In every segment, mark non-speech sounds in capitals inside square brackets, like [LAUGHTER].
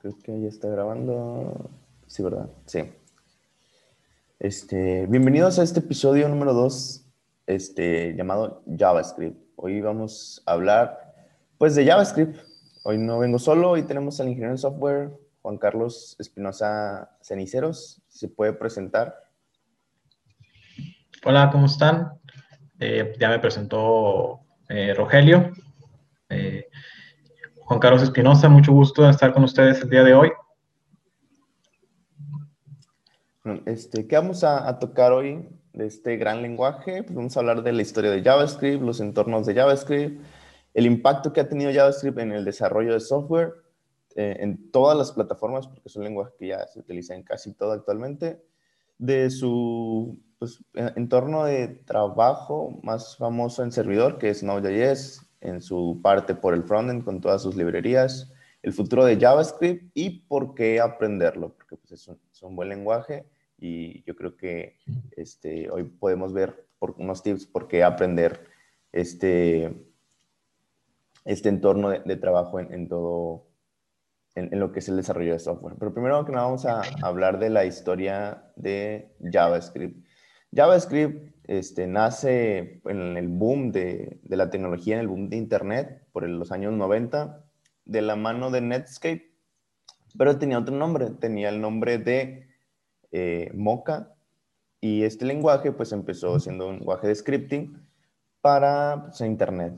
Creo que ya está grabando. Sí, ¿verdad? Sí. Este, bienvenidos a este episodio número 2, este, llamado JavaScript. Hoy vamos a hablar, pues, de JavaScript. Hoy no vengo solo, hoy tenemos al ingeniero de software, Juan Carlos Espinosa Ceniceros. ¿Se puede presentar? Hola, ¿cómo están? Eh, ya me presentó eh, Rogelio. Juan Carlos Espinosa, mucho gusto de estar con ustedes el día de hoy. Este, ¿Qué vamos a, tocar hoy de este gran lenguaje? Pues vamos a hablar de la historia de JavaScript, los entornos de JavaScript, el impacto que ha tenido JavaScript en el desarrollo de software eh, en todas las plataformas, porque es un lenguaje que ya se utiliza en casi todo actualmente, de su pues, entorno de trabajo más famoso en servidor, que es Node.js, en su parte por el frontend con todas sus librerías, el futuro de JavaScript y por qué aprenderlo, porque pues, es, un, buen lenguaje y yo creo que este, hoy podemos ver por unos tips por qué aprender este, este entorno de, trabajo en, todo, en, lo que es el desarrollo de software. Pero primero que nada vamos a hablar de la historia de JavaScript. JavaScript este, nace en el boom de, la tecnología, en el boom de Internet, por los años 90, de la mano de Netscape, pero tenía otro nombre, tenía el nombre de eh, Mocha, y este lenguaje pues empezó siendo un lenguaje de scripting para pues, Internet.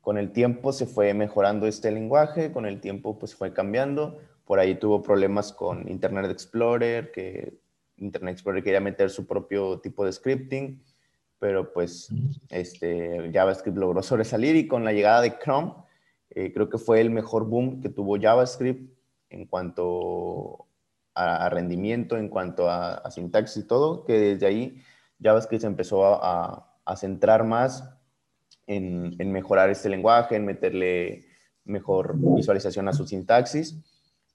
Con el tiempo se fue mejorando este lenguaje, con el tiempo pues fue cambiando, por ahí tuvo problemas con Internet Explorer, que Internet Explorer quería meter su propio tipo de scripting, pero pues este, JavaScript logró sobresalir y con la llegada de Chrome, eh, creo que fue el mejor boom que tuvo JavaScript en cuanto a, rendimiento, en cuanto a, sintaxis y todo, que desde ahí JavaScript se empezó a, centrar más en, en, mejorar este lenguaje, en meterle mejor visualización a su sintaxis.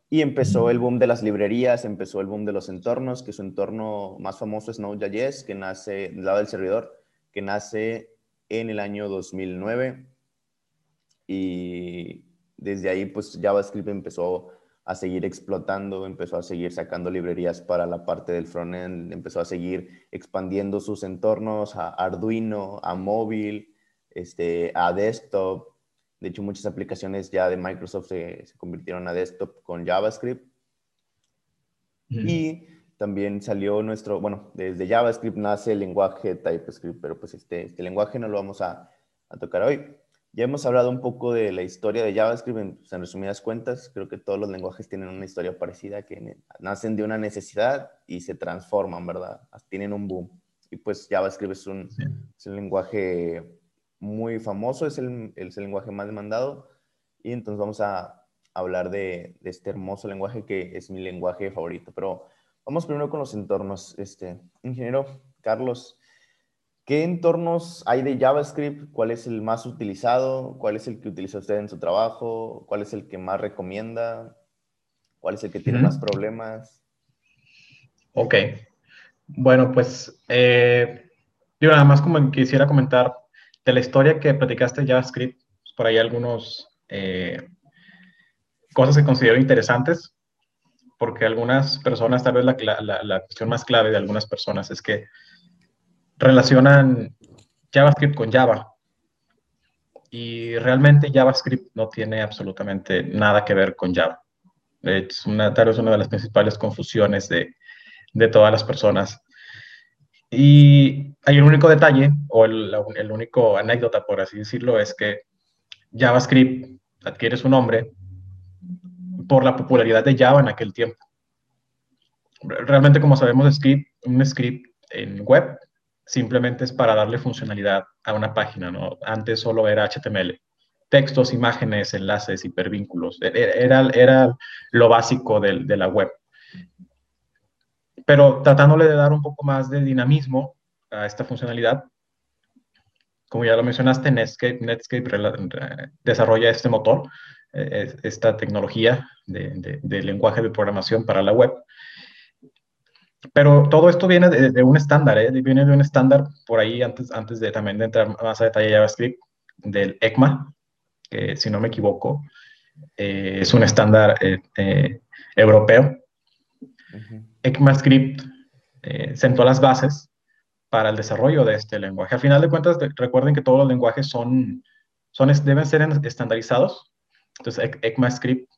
Y empezó el boom de las librerías, empezó el boom de los entornos, que su entorno más famoso es Node.js, que nace del lado del servidor, que nace en el año 2009. Y desde ahí, pues JavaScript empezó a seguir explotando, empezó a seguir sacando librerías para la parte del frontend, empezó a seguir expandiendo sus entornos a Arduino, a móvil, este, a desktop, de hecho, muchas aplicaciones ya de Microsoft se, convirtieron a desktop con JavaScript. Y también salió nuestro, bueno, desde JavaScript nace el lenguaje TypeScript, pero pues este, este lenguaje no lo vamos a, tocar hoy. Ya hemos hablado un poco de la historia de JavaScript en, pues, resumidas cuentas. Creo que todos los lenguajes tienen una historia parecida, que nacen de una necesidad y se transforman, ¿verdad? Tienen un boom. Y pues JavaScript es un, es un lenguaje muy famoso, es el, el, lenguaje más demandado. Y entonces vamos a hablar de, este hermoso lenguaje que es mi lenguaje favorito. Pero vamos primero con los entornos. Este, ingeniero Carlos, ¿qué entornos hay de JavaScript? ¿Cuál es el más utilizado? ¿Cuál es el que utiliza usted en su trabajo? ¿Cuál es el que más recomienda? ¿Cuál es el que tiene más problemas? Ok. Bueno, pues eh, yo nada más como quisiera comentar de la historia que platicaste JavaScript, pues, por ahí algunos eh, cosas que considero interesantes, porque algunas personas, tal vez la, la, la, cuestión más clave de algunas personas es que relacionan JavaScript con Java. Y realmente JavaScript no tiene absolutamente nada que ver con Java. Es una, tal vez una de las principales confusiones de, de todas las personas. Y hay un único detalle, o el, único anécdota, por así decirlo, es que JavaScript adquiere su nombre por la popularidad de Java en aquel tiempo. Realmente, como sabemos, un script en web simplemente es para darle funcionalidad a una página. Antes solo era HTML. Textos, imágenes, enlaces, hipervínculos. E, e, era, era lo básico de la web pero tratándole de dar un poco más de dinamismo a esta funcionalidad. Como ya lo mencionaste, Netscape, Netscape desarrolla este motor, eh, esta tecnología de, lenguaje de programación para la web. Pero todo esto viene de, un estándar, ¿eh? viene de un estándar por ahí antes, antes de también de entrar más a detalle JavaScript, del ECMA, que si no me equivoco, eh, es un estándar europeo. ECMAScript eh, sentó las bases para el desarrollo de este lenguaje. Al final de cuentas, recuerden que todos los lenguajes son, son, deben ser estandarizados. Entonces, ECMAScript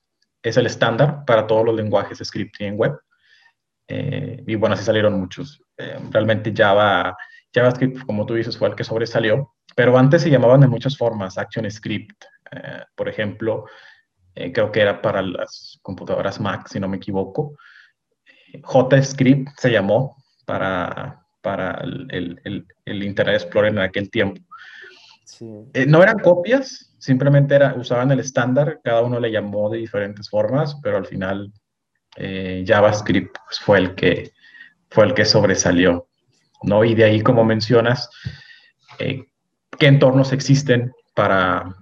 es el estándar para todos los lenguajes scripting en web. Eh, y bueno, así salieron muchos. Eh, realmente Java, JavaScript, como tú dices, fue el que sobresalió. Pero antes se llamaban de muchas formas. ActionScript, eh, por ejemplo, creo que era para las computadoras Mac, si no me equivoco. JScript se llamó para, para el, el, Internet Explorer en aquel tiempo. no eran copias, simplemente era, usaban el estándar, cada uno le llamó de diferentes formas, pero al final eh, JavaScript pues, fue, el que, fue el que sobresalió. ¿no? Y de ahí, como mencionas, eh, qué entornos existen para,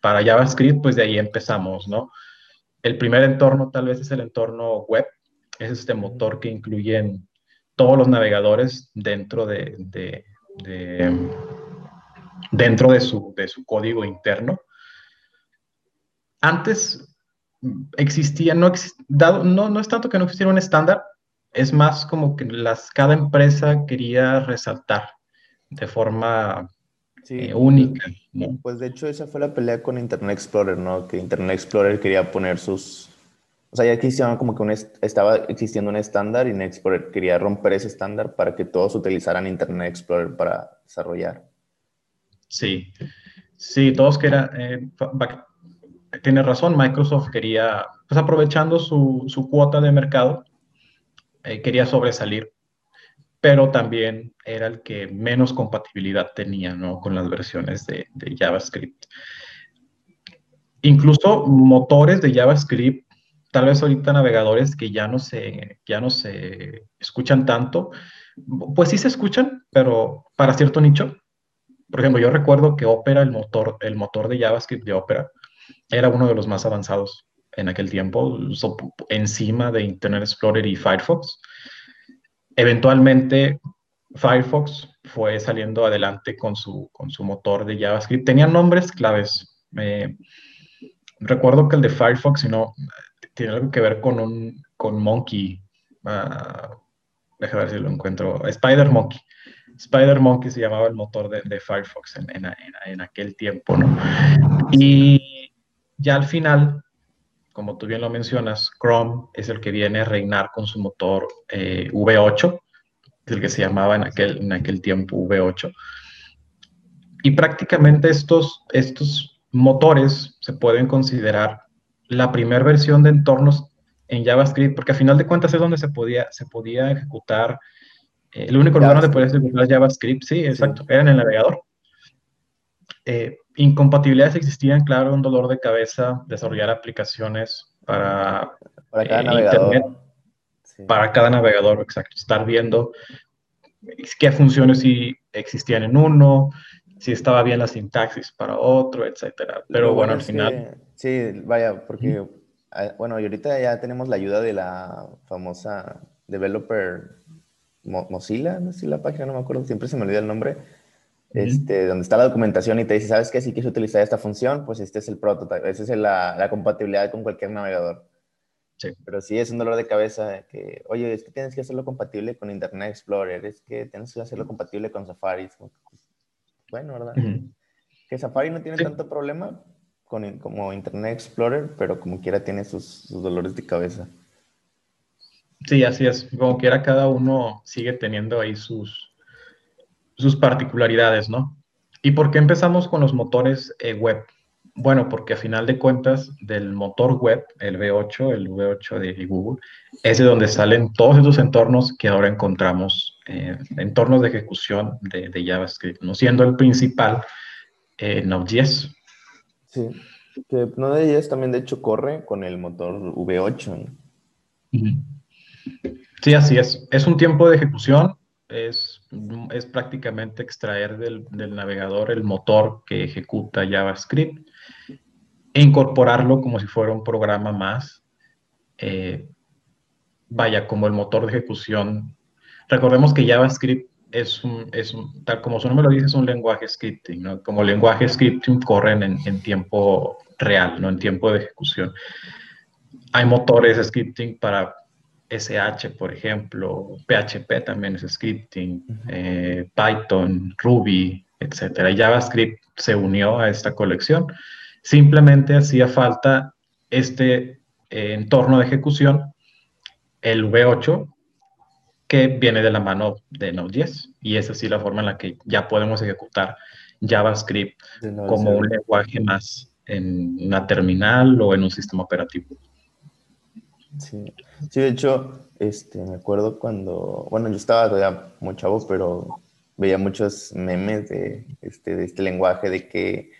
para JavaScript, pues de ahí empezamos, ¿no? El primer entorno tal vez es el entorno web, es este motor que incluyen todos los navegadores dentro de, de dentro de su, de su código interno. Antes existía, no, dado, no, no es tanto que no existiera un estándar, es más como que las, cada empresa quería resaltar de forma eh, única. Pues de hecho esa fue la pelea con Internet Explorer, ¿no? Que Internet Explorer quería poner sus... O sea, ya existía como que un estaba existiendo un estándar y Internet Explorer quería romper ese estándar para que todos utilizaran Internet Explorer para desarrollar. Sí, sí, todos querían, eh, tiene razón, Microsoft quería, pues aprovechando su, su cuota de mercado, eh, quería sobresalir, pero también era el que menos compatibilidad tenía, ¿no? Con las versiones de, de JavaScript. Incluso motores de JavaScript, tal vez ahorita navegadores que ya no se, ya no se escuchan tanto, pues sí se escuchan, pero para cierto nicho, por ejemplo, yo recuerdo que Opera, el motor, el motor de JavaScript de Opera, era uno de los más avanzados en aquel tiempo, encima de Internet Explorer y Firefox. Eventualmente, Firefox fue saliendo adelante con su, con su motor de JavaScript. Tenían nombres claves. recuerdo que el de Firefox, si no, tiene algo que ver con un con Monkey. Uh, déjame ver si lo encuentro. Spider Monkey. Spider Monkey se llamaba el motor de, Firefox en, aquel tiempo, ¿no? Y ya al final, como tú bien lo mencionas, Chrome es el que viene a reinar con su motor eh, V8, es el que se llamaba en aquel, en aquel tiempo V8. Y prácticamente estos, estos motores se pueden considerar la primera versión de entornos en JavaScript, porque a final de cuentas es donde se podía, se podía ejecutar el único lugar donde puedes ejecutar JavaScript, sí, exacto, era en el navegador. Eh, incompatibilidades existían, claro, un dolor de cabeza, desarrollar aplicaciones para, para cada eh, navegador. Internet, para cada navegador, exacto. Estar viendo qué funciones si existían en uno, si estaba bien la sintaxis para otro, etcétera. Pero bueno, al final. sí, vaya, porque, ah, bueno, y ahorita ya tenemos la ayuda de la famosa developer Mozilla, no sé si la página, no me acuerdo, siempre se me olvida el nombre, este, donde está la documentación y te dice, ¿sabes qué? Si quieres utilizar esta función, pues este es el prototipo, esa es la, la, compatibilidad con cualquier navegador. Sí. Pero sí es un dolor de cabeza que, oye, es que tienes que hacerlo compatible con Internet Explorer, es que tienes que hacerlo compatible con Safari. Bueno, ¿verdad? Que Safari no tiene tanto problema con, como Internet Explorer, pero como quiera tiene sus, sus dolores de cabeza. Sí, así es. Como quiera, cada uno sigue teniendo ahí sus, sus particularidades, ¿no? ¿Y por qué empezamos con los motores eh, web? Bueno, porque a final de cuentas, del motor web, el V8, el V8 de Google, es de donde salen todos esos entornos que ahora encontramos, eh, entornos de ejecución de, JavaScript, no siendo el principal eh, Node.js. Sí, que Node.js también de hecho corre con el motor V8. Sí, así es. Es un tiempo de ejecución, es, es prácticamente extraer del, navegador el motor que ejecuta JavaScript e incorporarlo como si fuera un programa más. Eh, vaya, como el motor de ejecución. Recordemos que JavaScript es un, es tal como su nombre lo dice, es un lenguaje scripting, ¿no? Como lenguaje scripting corren en, en tiempo real, no en tiempo de ejecución. hay motores scripting para SH, por ejemplo, PHP también es scripting, eh, Python, Ruby, etc. JavaScript se unió a esta colección. Simplemente hacía falta este eh, entorno de ejecución, el V8, que viene de la mano de Node.js. Y es así la forma en la que ya podemos ejecutar JavaScript como un lenguaje más en una terminal o en un sistema operativo. Sí, sí de hecho, este, me acuerdo cuando, bueno, yo estaba todavía muy chavo, pero veía muchos memes de este, de este lenguaje, de que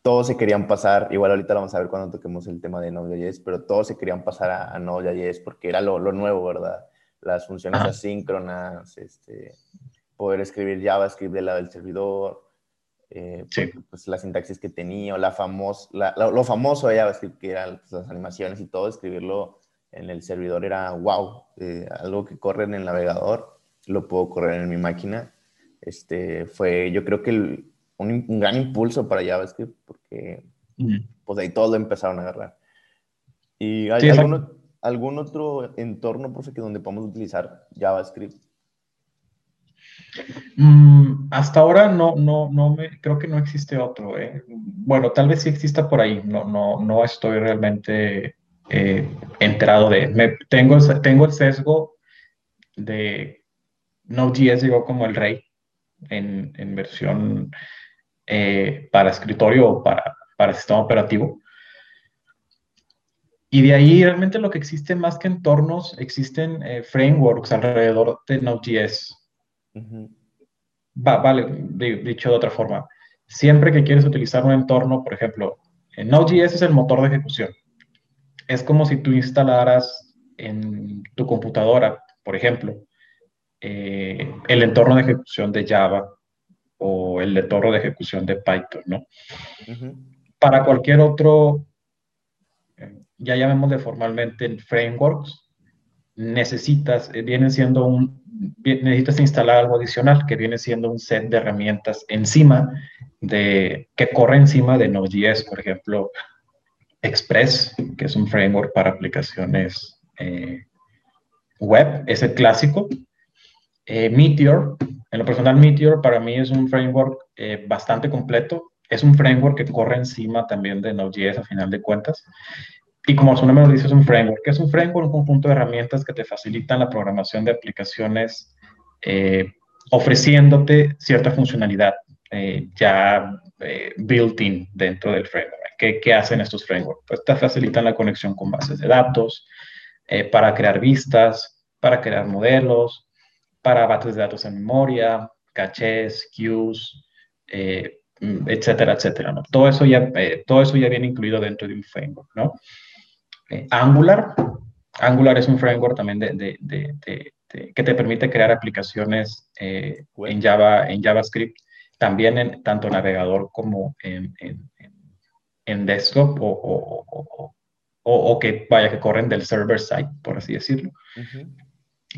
todos se querían pasar, igual ahorita lo vamos a ver cuando toquemos el tema de Node.js, pero todos se querían pasar a, a Node.js porque era lo, lo, nuevo, ¿verdad? Las funciones asíncronas, este, poder escribir JavaScript del lado del servidor, eh, pues la sintaxis que tenía, o la famosa, lo famoso de JavaScript, que eran pues, las animaciones y todo, escribirlo en el servidor era wow, eh, algo que corre en el navegador, lo puedo correr en mi máquina. Este, fue, yo creo que un, un, gran impulso para JavaScript, porque pues ahí todos lo empezaron a agarrar. ¿Y hay algún, algún, otro entorno, profe, que donde podemos utilizar JavaScript? Mm, hasta ahora no, no, no me, creo que no existe otro. ¿eh? Bueno, tal vez sí exista por ahí. No, no, no estoy realmente eh, enterado de. Me, tengo, tengo el sesgo de Node.js llegó como el rey en, en versión eh, para escritorio o para, para sistema operativo. Y de ahí realmente lo que existe más que entornos, existen eh, frameworks alrededor de Node.js vale, dicho de otra forma, siempre que quieres utilizar un entorno, por ejemplo, Node.js es el motor de ejecución. Es como si tú instalaras en tu computadora, por ejemplo, eh, el entorno de ejecución de Java o el entorno de ejecución de Python, ¿no? Para cualquier otro, ya llamémosle formalmente frameworks, necesitas, eh, vienen siendo un, necesitas instalar algo adicional que viene siendo un set de herramientas encima de, que corre encima de Node.js, por ejemplo, Express, que es un framework para aplicaciones eh, web, es el clásico. Eh, Meteor, en lo personal Meteor para mí es un framework eh, bastante completo, es un framework que corre encima también de Node.js a final de cuentas. Y como su nombre lo dice, es un framework. que es un framework? Un conjunto de herramientas que te facilitan la programación de aplicaciones eh, ofreciéndote cierta funcionalidad eh, ya eh, built-in dentro del framework. ¿Qué, ¿Qué, hacen estos frameworks? Pues te facilitan la conexión con bases de datos, para crear vistas, para crear modelos, para bases de datos en memoria, cachés, queues, etcétera, etcétera. ¿no? Todo, eso ya, todo eso ya viene incluido dentro de un framework. ¿no? Eh, Angular. Angular es un framework también de, que te permite crear aplicaciones eh, en, Java, en JavaScript, también en tanto navegador como en, en, desktop o, o, que vaya que corren del server side, por así decirlo.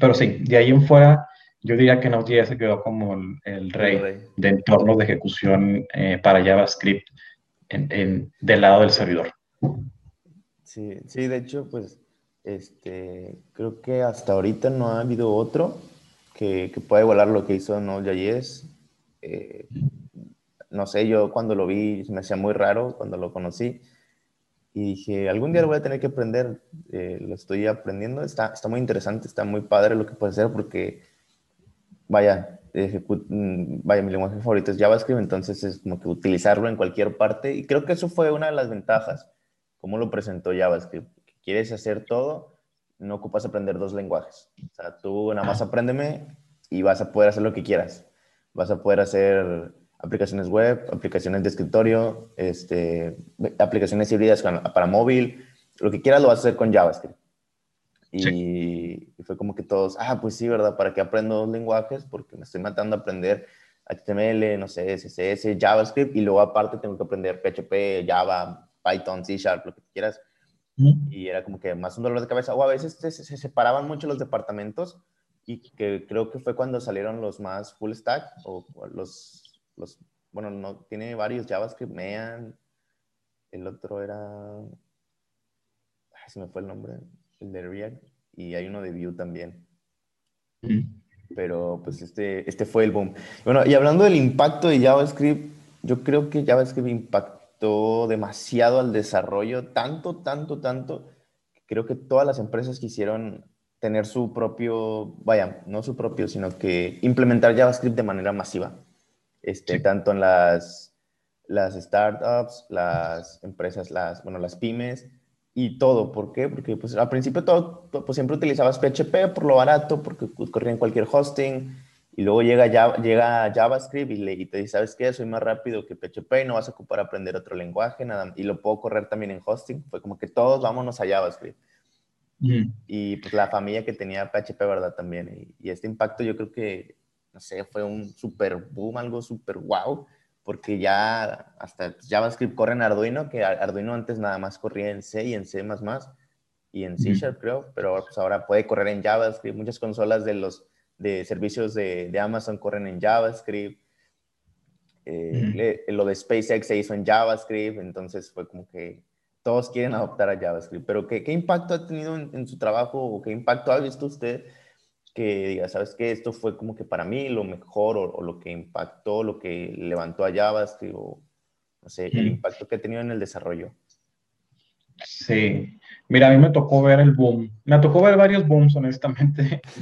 Pero sí, de ahí en fuera, yo diría que Node.js se quedó como el, rey, de entornos de ejecución eh, para JavaScript en, del lado del servidor. Sí, sí, de hecho, pues este, creo que hasta ahorita no ha habido otro que, que pueda igualar lo que hizo Node.js. Eh, no sé, yo cuando lo vi me hacía muy raro cuando lo conocí y dije, algún día lo voy a tener que aprender, eh, lo estoy aprendiendo, está, está muy interesante, está muy padre lo que puede hacer porque, vaya, mm, vaya, mi lenguaje favorito es JavaScript, entonces es como que utilizarlo en cualquier parte y creo que eso fue una de las ventajas ¿Cómo lo presentó JavaScript? ¿Quieres hacer todo? No ocupas aprender dos lenguajes. O sea, tú nada más apréndeme y vas a poder hacer lo que quieras. Vas a poder hacer aplicaciones web, aplicaciones de escritorio, este, aplicaciones híbridas para móvil, lo que quieras lo vas a hacer con JavaScript. Y, y, fue como que todos, ah, pues sí, ¿verdad? ¿Para qué aprendo dos lenguajes? Porque me estoy matando a aprender HTML, no sé, CSS, JavaScript, y luego aparte tengo que aprender PHP, Java, Python, C Sharp, lo que quieras. Y era como que más un dolor de cabeza. O a veces se, separaban mucho los departamentos y que creo que fue cuando salieron los más full stack o, los, los, bueno, no, tiene varios JavaScript, Mean, el otro era, se me fue el nombre, el de React, y hay uno de Vue también. Pero pues este, este fue el boom. Bueno, y hablando del impacto de JavaScript, yo creo que JavaScript impactó demasiado al desarrollo, tanto, tanto, tanto, que creo que todas las empresas quisieron tener su propio, vaya, no su propio, sino que implementar JavaScript de manera masiva. Este, Tanto en las, las startups, las empresas, las, bueno, las pymes, y todo. ¿Por qué? Porque pues, al principio todo, pues, siempre utilizabas PHP por lo barato, porque pues, corría en cualquier hosting, y luego llega, llega JavaScript y, le, y te dice, ¿sabes qué? Soy más rápido que PHP y no vas a ocupar aprender otro lenguaje, nada, y lo puedo correr también en hosting. Fue como que todos vámonos a JavaScript. Y pues la familia que tenía PHP, ¿verdad? También. Y, y, este impacto yo creo que, no sé, fue un super boom, algo super wow porque ya hasta JavaScript corre en Arduino, que Arduino antes nada más corría en C y en C++, y en C Sharp creo, pero pues ahora puede correr en JavaScript. Muchas consolas de los de servicios de, de Amazon corren en JavaScript. Eh, lo de SpaceX se hizo en JavaScript, entonces fue como que todos quieren adoptar a JavaScript. Pero ¿qué, qué impacto ha tenido en, en, su trabajo o qué impacto ha visto usted que diga, ¿sabes qué? Esto fue como que para mí lo mejor o, lo que impactó, lo que levantó a JavaScript o, no sé, el impacto que ha tenido en el desarrollo. Sí, mira, a mí me tocó ver el boom. Me tocó ver varios booms, honestamente. [LAUGHS]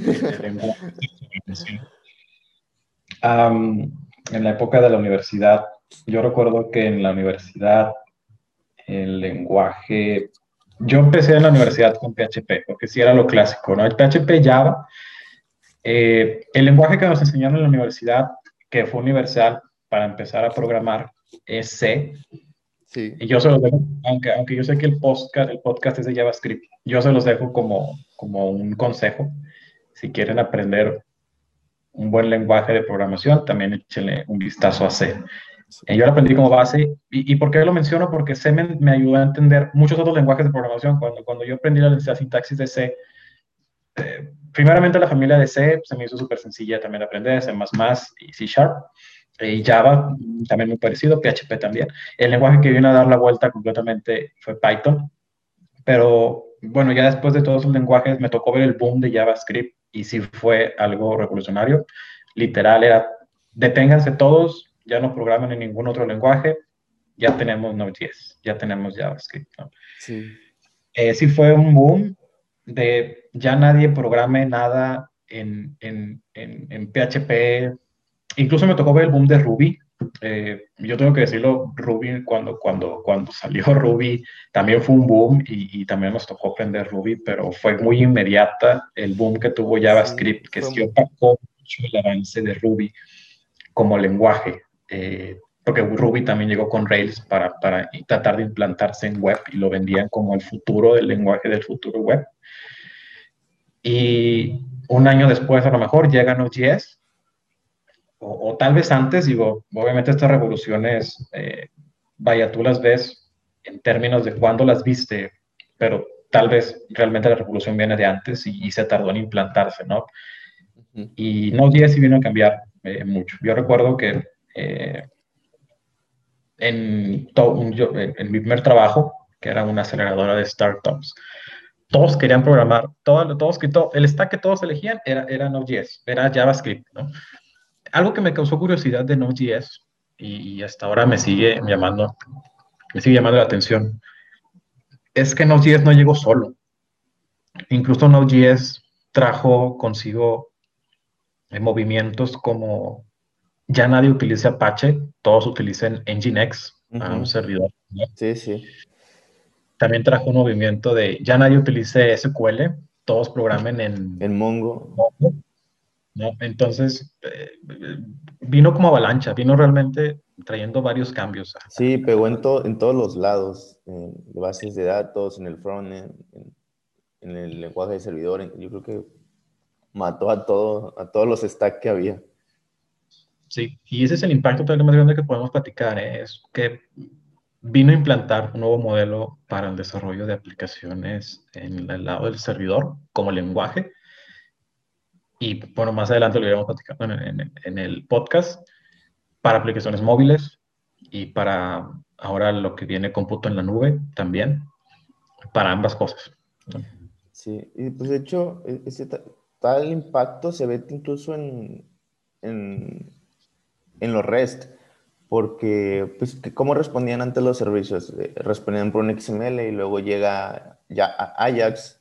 en la época de la universidad, yo recuerdo que en la universidad el lenguaje, yo empecé en la universidad con PHP, porque sí era lo clásico, ¿no? El PHP Java eh, el lenguaje que nos enseñaron en la universidad, que fue universal para empezar a programar, es C. Sí. Y yo se los dejo, aunque, aunque yo sé que el podcast, el podcast es de JavaScript, yo se los dejo como, como un consejo. Si quieren aprender un buen lenguaje de programación, también échenle un vistazo a C. Eh, yo lo aprendí como base. ¿Y, y por qué lo menciono? Porque C me, me, ayudó a entender muchos otros lenguajes de programación. Cuando, cuando yo aprendí la, la sintaxis de C, eh, primeramente la familia de C se me hizo súper sencilla también aprender, C++ y C Sharp. Y Java, también muy parecido, PHP también. El lenguaje que vino a dar la vuelta completamente fue Python. Pero bueno, ya después de todos esos lenguajes me tocó ver el boom de JavaScript y sí fue algo revolucionario. Literal era, deténganse todos, ya no programen en ningún otro lenguaje, ya tenemos Node.js, ya tenemos JavaScript. Sí. Eh, sí fue un boom de ya nadie programe nada en, en, en, PHP. Incluso me tocó ver el boom de Ruby. Eh, yo tengo que decirlo, Ruby, cuando, cuando, cuando salió [LAUGHS] Ruby, también fue un boom y, y, también nos tocó aprender Ruby, pero fue muy inmediata el boom que tuvo JavaScript, que sí opacó mucho el avance de Ruby como lenguaje. Eh, porque Ruby también llegó con Rails para, para tratar de implantarse en web y lo vendían como el futuro del lenguaje del futuro web. Y un año después, a lo mejor, llega Node.js, o, o, tal vez antes, digo, obviamente estas revoluciones, eh, vaya, tú las ves en términos de cuándo las viste, pero tal vez realmente la revolución viene de antes y, se tardó en implantarse, ¿no? Y Node.js sí vino a cambiar eh, mucho. Yo recuerdo que eh, en, en mi primer trabajo, que era una aceleradora de startups, todos querían programar, todo, todos, todo, el stack que todos elegían era, era Node.js, era JavaScript, ¿no? Algo que me causó curiosidad de Node.js y, hasta ahora me sigue llamando, me sigue llamando la atención, es que Node.js no llegó solo. Incluso Node.js trajo consigo eh, movimientos como ya nadie utiliza Apache, todos utilizan Nginx, un servidor. Sí, sí también trajo un movimiento de ya nadie utilice SQL, todos programen en, en Mongo. ¿No? Entonces, eh, vino como avalancha, vino realmente trayendo varios cambios. Sí, pegó en, en todos los lados, en bases de datos, en el frontend, en, en, el lenguaje de servidor. Yo creo que mató a, todo, a todos los stacks que había. Sí, y ese es el impacto todavía más grande que podemos platicar, ¿eh? es que vino a implantar un nuevo modelo para el desarrollo de aplicaciones en el lado del servidor como lenguaje. Y bueno, más adelante lo iremos platicando en, el podcast para aplicaciones móviles y para ahora lo que viene cómputo en la nube también, para ambas cosas. Sí, y pues de hecho, e, ese tal impacto se ve incluso en, en, en los REST, porque, pues, ¿cómo respondían ante los servicios? Eh, respondían por un XML y luego llega ya Ajax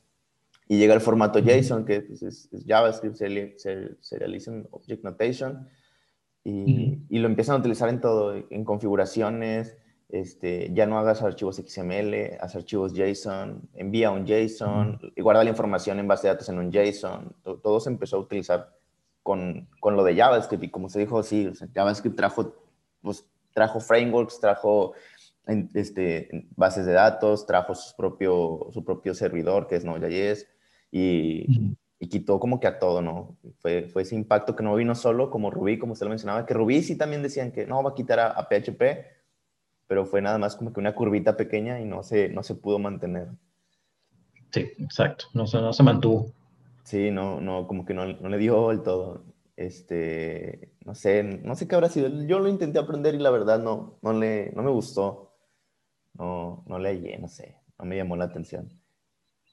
y llega el formato JSON, que pues, es, JavaScript, Serialization Object Notation, y, y, lo empiezan a utilizar en todo, en configuraciones, este, ya no hagas archivos XML, haz archivos JSON, envía un JSON y guarda la información en base de datos en un JSON. Todo, se empezó a utilizar con, con, lo de JavaScript y como se dijo, sí, JavaScript trajo, pues, trajo frameworks, trajo este, bases de datos, trajo su propio, su propio servidor que es Node.js y, y, quitó como que a todo, ¿no? Fue, fue ese impacto que no vino solo como Ruby, como usted lo mencionaba, que Ruby sí también decían que no va a quitar a, a PHP, pero fue nada más como que una curvita pequeña y no se, no se pudo mantener. Sí, exacto, no se, no se mantuvo. Sí, no, no, como que no, no le dio el todo. Este, no sé, no sé qué habrá sido. Yo lo intenté aprender y la verdad no, no, le, no me gustó. No, no le hallé, no sé, no me llamó la atención.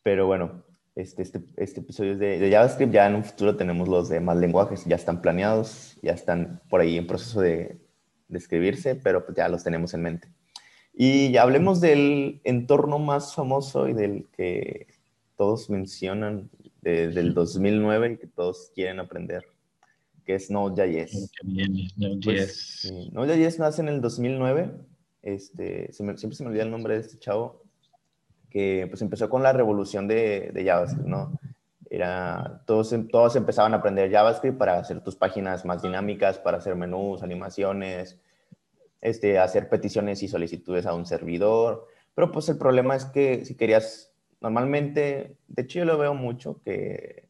Pero bueno, este, este, este episodio es de, de, JavaScript. Ya en un futuro tenemos los demás lenguajes, ya están planeados, ya están por ahí en proceso de, describirse, pero pues ya los tenemos en mente. Y ya hablemos del entorno más famoso y del que todos mencionan desde el 2009 y que todos quieren aprender, que es Node.js. Node.js. Pues, Node.js nace en el 2009. Este, siempre se me olvida el nombre de este chavo, que pues empezó con la revolución de, JavaScript, ¿no? Era, todos, todos empezaban a aprender JavaScript para hacer tus páginas más dinámicas, para hacer menús, animaciones, este, hacer peticiones y solicitudes a un servidor. Pero pues el problema es que si querías, normalmente, de hecho yo lo veo mucho, que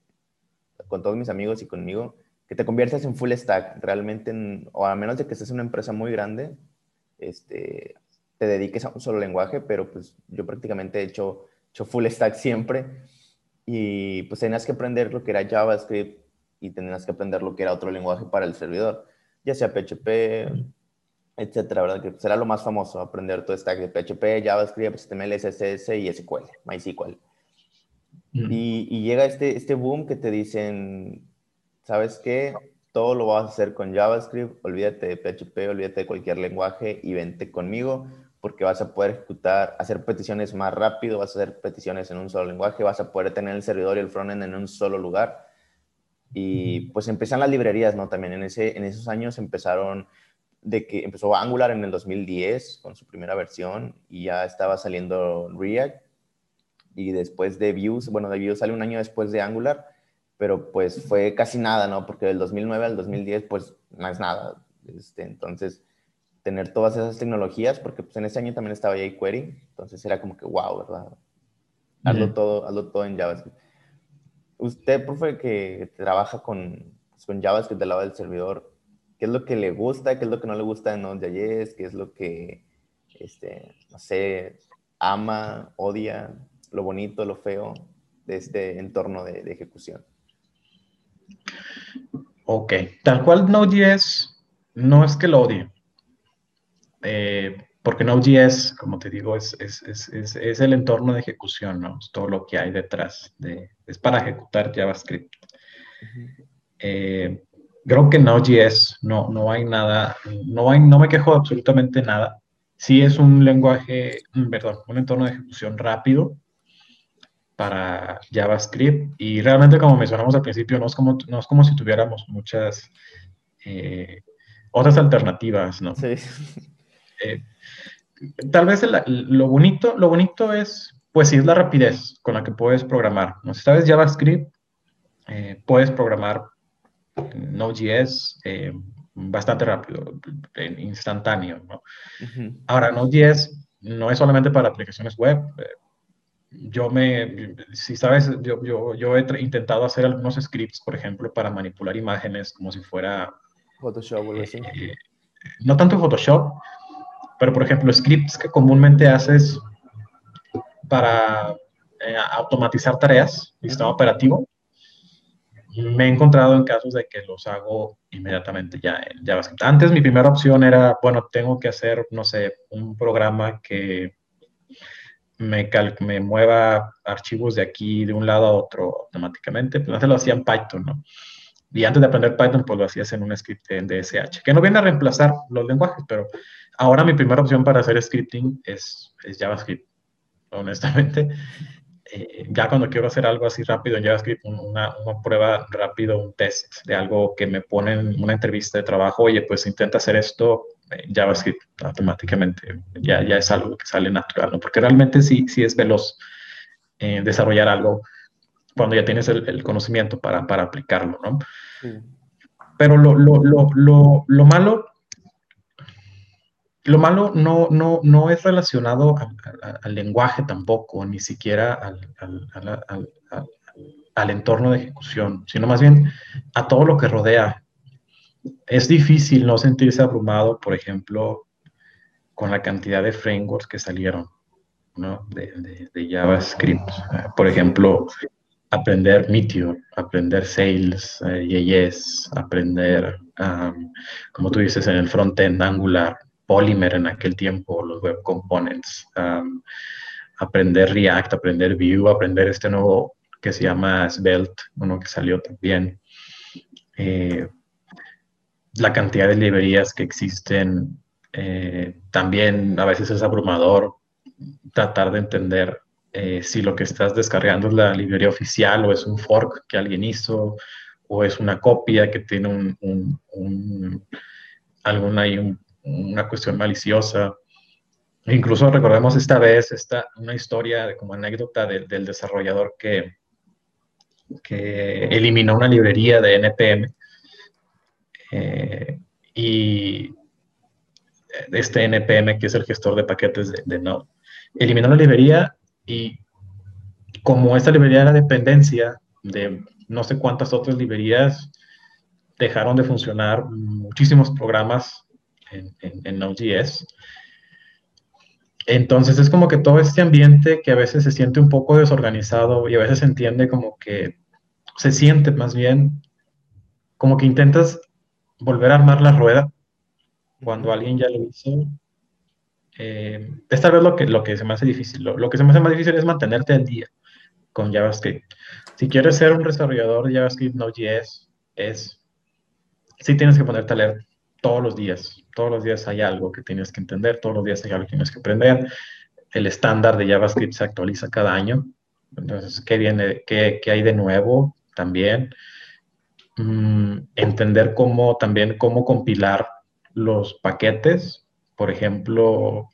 con todos mis amigos y conmigo, que te conviertas en full stack, realmente, o a menos de que estés en una empresa muy grande, este, te dediques a un solo lenguaje, pero pues yo prácticamente he hecho, hecho full stack siempre y pues tenías que aprender lo que era JavaScript y tenías que aprender lo que era otro lenguaje para el servidor, ya sea PHP, etcétera, ¿verdad? Que será lo más famoso, aprender todo stack de PHP, JavaScript, HTML, CSS y SQL, MySQL. Y, y, llega este, este boom que te dicen, ¿sabes qué? Todo lo vas a hacer con JavaScript, olvídate de PHP, olvídate de cualquier lenguaje y vente conmigo porque vas a poder ejecutar, hacer peticiones más rápido, vas a hacer peticiones en un solo lenguaje, vas a poder tener el servidor y el frontend en un solo lugar. Y pues empiezan las librerías, ¿no? También en, ese, en esos años empezaron de que empezó Angular en el 2010 con su primera versión y ya estaba saliendo React y después de Vue, bueno, de Vue sale un año después de Angular, pero pues fue casi nada, ¿no? Porque del 2009 al 2010 pues no es nada. Este, entonces tener todas esas tecnologías, porque pues, en ese año también estaba jQuery, entonces era como que wow, ¿verdad? Hazlo, todo, hazlo todo en JavaScript. Usted, profe, que trabaja con, con JavaScript del lado del servidor, ¿qué es lo que le gusta, qué es lo que no le gusta de Node.js, qué es lo que, este, no sé, ama, odia, lo bonito, lo feo de este entorno de, de ejecución? Ok, tal cual Node.js no es que lo odie, eh, porque Node.js, como te digo, es, es, es, es, el entorno de ejecución, ¿no? Es todo lo que hay detrás. De, es para ejecutar JavaScript. Eh, creo que Node.js no, no hay nada, no, hay, no me quejo absolutamente nada. Sí es un lenguaje, mm, perdón, un entorno de ejecución rápido para JavaScript y realmente como mencionamos al principio, no es como, no es como si tuviéramos muchas eh, otras alternativas, ¿no? Sí. Eh, tal vez lo, bonito, lo bonito es, pues sí, es la rapidez con la que puedes programar. ¿no? Si sabes JavaScript, eh, puedes programar Node.js eh, bastante rápido, instantáneo. ¿no? Ahora, Node.js no es solamente para aplicaciones web. yo me, si sabes, yo, yo, yo, he intentado hacer algunos scripts, por ejemplo, para manipular imágenes como si fuera... Photoshop o no tanto Photoshop, pero, por ejemplo, scripts que comúnmente haces para eh, automatizar tareas, sistema operativo, me he encontrado en casos de que los hago inmediatamente ya en JavaScript. Antes mi primera opción era, bueno, tengo que hacer, no sé, un programa que me, me mueva archivos de aquí, de un lado a otro automáticamente, pues antes lo hacía en Python, ¿no? Y antes de aprender Python, pues lo hacías en un script en DSH, que no viene a reemplazar los lenguajes, pero ahora mi primera opción para hacer scripting es, es JavaScript, honestamente. Eh, ya cuando quiero hacer algo así rápido en JavaScript, una, una, prueba rápido, un test de algo que me ponen una entrevista de trabajo, oye, pues intenta hacer esto en JavaScript automáticamente, ya, ya es algo que sale natural, ¿no? Porque realmente sí, sí es veloz eh, desarrollar algo cuando ya tienes el, el conocimiento para, para, aplicarlo, ¿no? Pero lo, lo, lo, lo, malo lo malo no, no, no es relacionado al, lenguaje tampoco, ni siquiera al, al, entorno de ejecución, sino más bien a todo lo que rodea. Es difícil no sentirse abrumado, por ejemplo, con la cantidad de frameworks que salieron ¿no? de, de, JavaScript. Por ejemplo, aprender Meteor, aprender Sales, eh, aprender, como tú dices, en el frontend Angular, Polymer en aquel tiempo, los web components, aprender React, aprender Vue, aprender este nuevo que se llama Svelte, uno que salió también. Eh, la cantidad de librerías que existen, eh, también a veces es abrumador tratar de entender eh, si lo que estás descargando es la librería oficial o es un fork que alguien hizo o es una copia que tiene un, un, un alguna, un una cuestión maliciosa. Incluso recordemos esta vez esta, una historia como anécdota del desarrollador que, que eliminó una librería de NPM eh, y este NPM, que es el gestor de paquetes de, de, Node, eliminó la librería y como esta librería era dependencia de no sé cuántas otras librerías, dejaron de funcionar muchísimos programas en, en, Node.js. Entonces es como que todo este ambiente que a veces se siente un poco desorganizado y a veces se entiende como que se siente más bien como que intentas volver a armar la rueda cuando alguien ya lo hizo. Eh, es tal vez lo que, lo que se me hace difícil. Lo, lo, que se me hace más difícil es mantenerte al día con JavaScript. Si quieres ser un desarrollador de JavaScript Node.js, es, sí tienes que ponerte a leer todos los días. Todos los días hay algo que tienes que entender, todos los días hay algo que tienes que aprender. El estándar de JavaScript se actualiza cada año. Entonces, ¿qué, viene, qué, qué hay de nuevo también? Mm, entender cómo también cómo compilar los paquetes. Por ejemplo,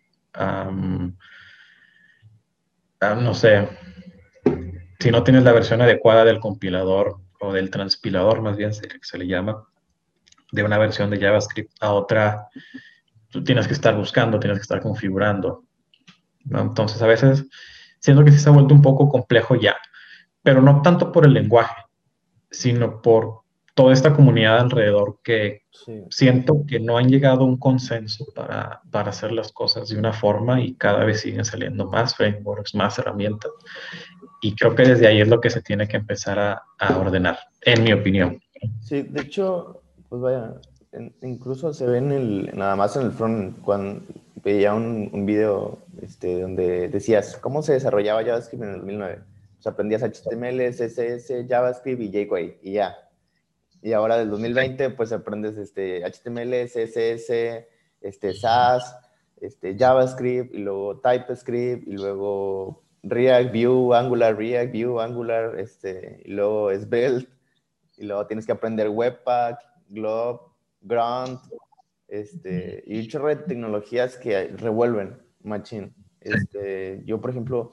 no sé, si no tienes la versión adecuada del compilador o del transpilador, más bien se, se le llama, de una versión de JavaScript a otra, tú tienes que estar buscando, tienes que estar configurando. Entonces, a veces siento que sí se ha vuelto un poco complejo ya, pero no tanto por el lenguaje, sino por toda esta comunidad alrededor que siento que no han llegado a un consenso para, para, hacer las cosas de una forma y cada vez siguen saliendo más frameworks, más herramientas. Y creo que desde ahí es lo que se tiene que empezar a, a ordenar, en mi opinión. Sí, de hecho, pues vaya, incluso se ve en el, nada más en el front, cuando veía un, un video este, donde decías cómo se desarrollaba JavaScript en el 2009. O sea, aprendías HTML, CSS, JavaScript y jQuery y ya. Y ahora del 2020, pues aprendes este, HTML, CSS, este, SAS, este, JavaScript y luego TypeScript y luego React, Vue, Angular, React, Vue, Angular, este, y luego Svelte y luego tienes que aprender Webpack Globe, Ground, este, y un chorro de tecnologías que revuelven Machine. Este, yo, por ejemplo,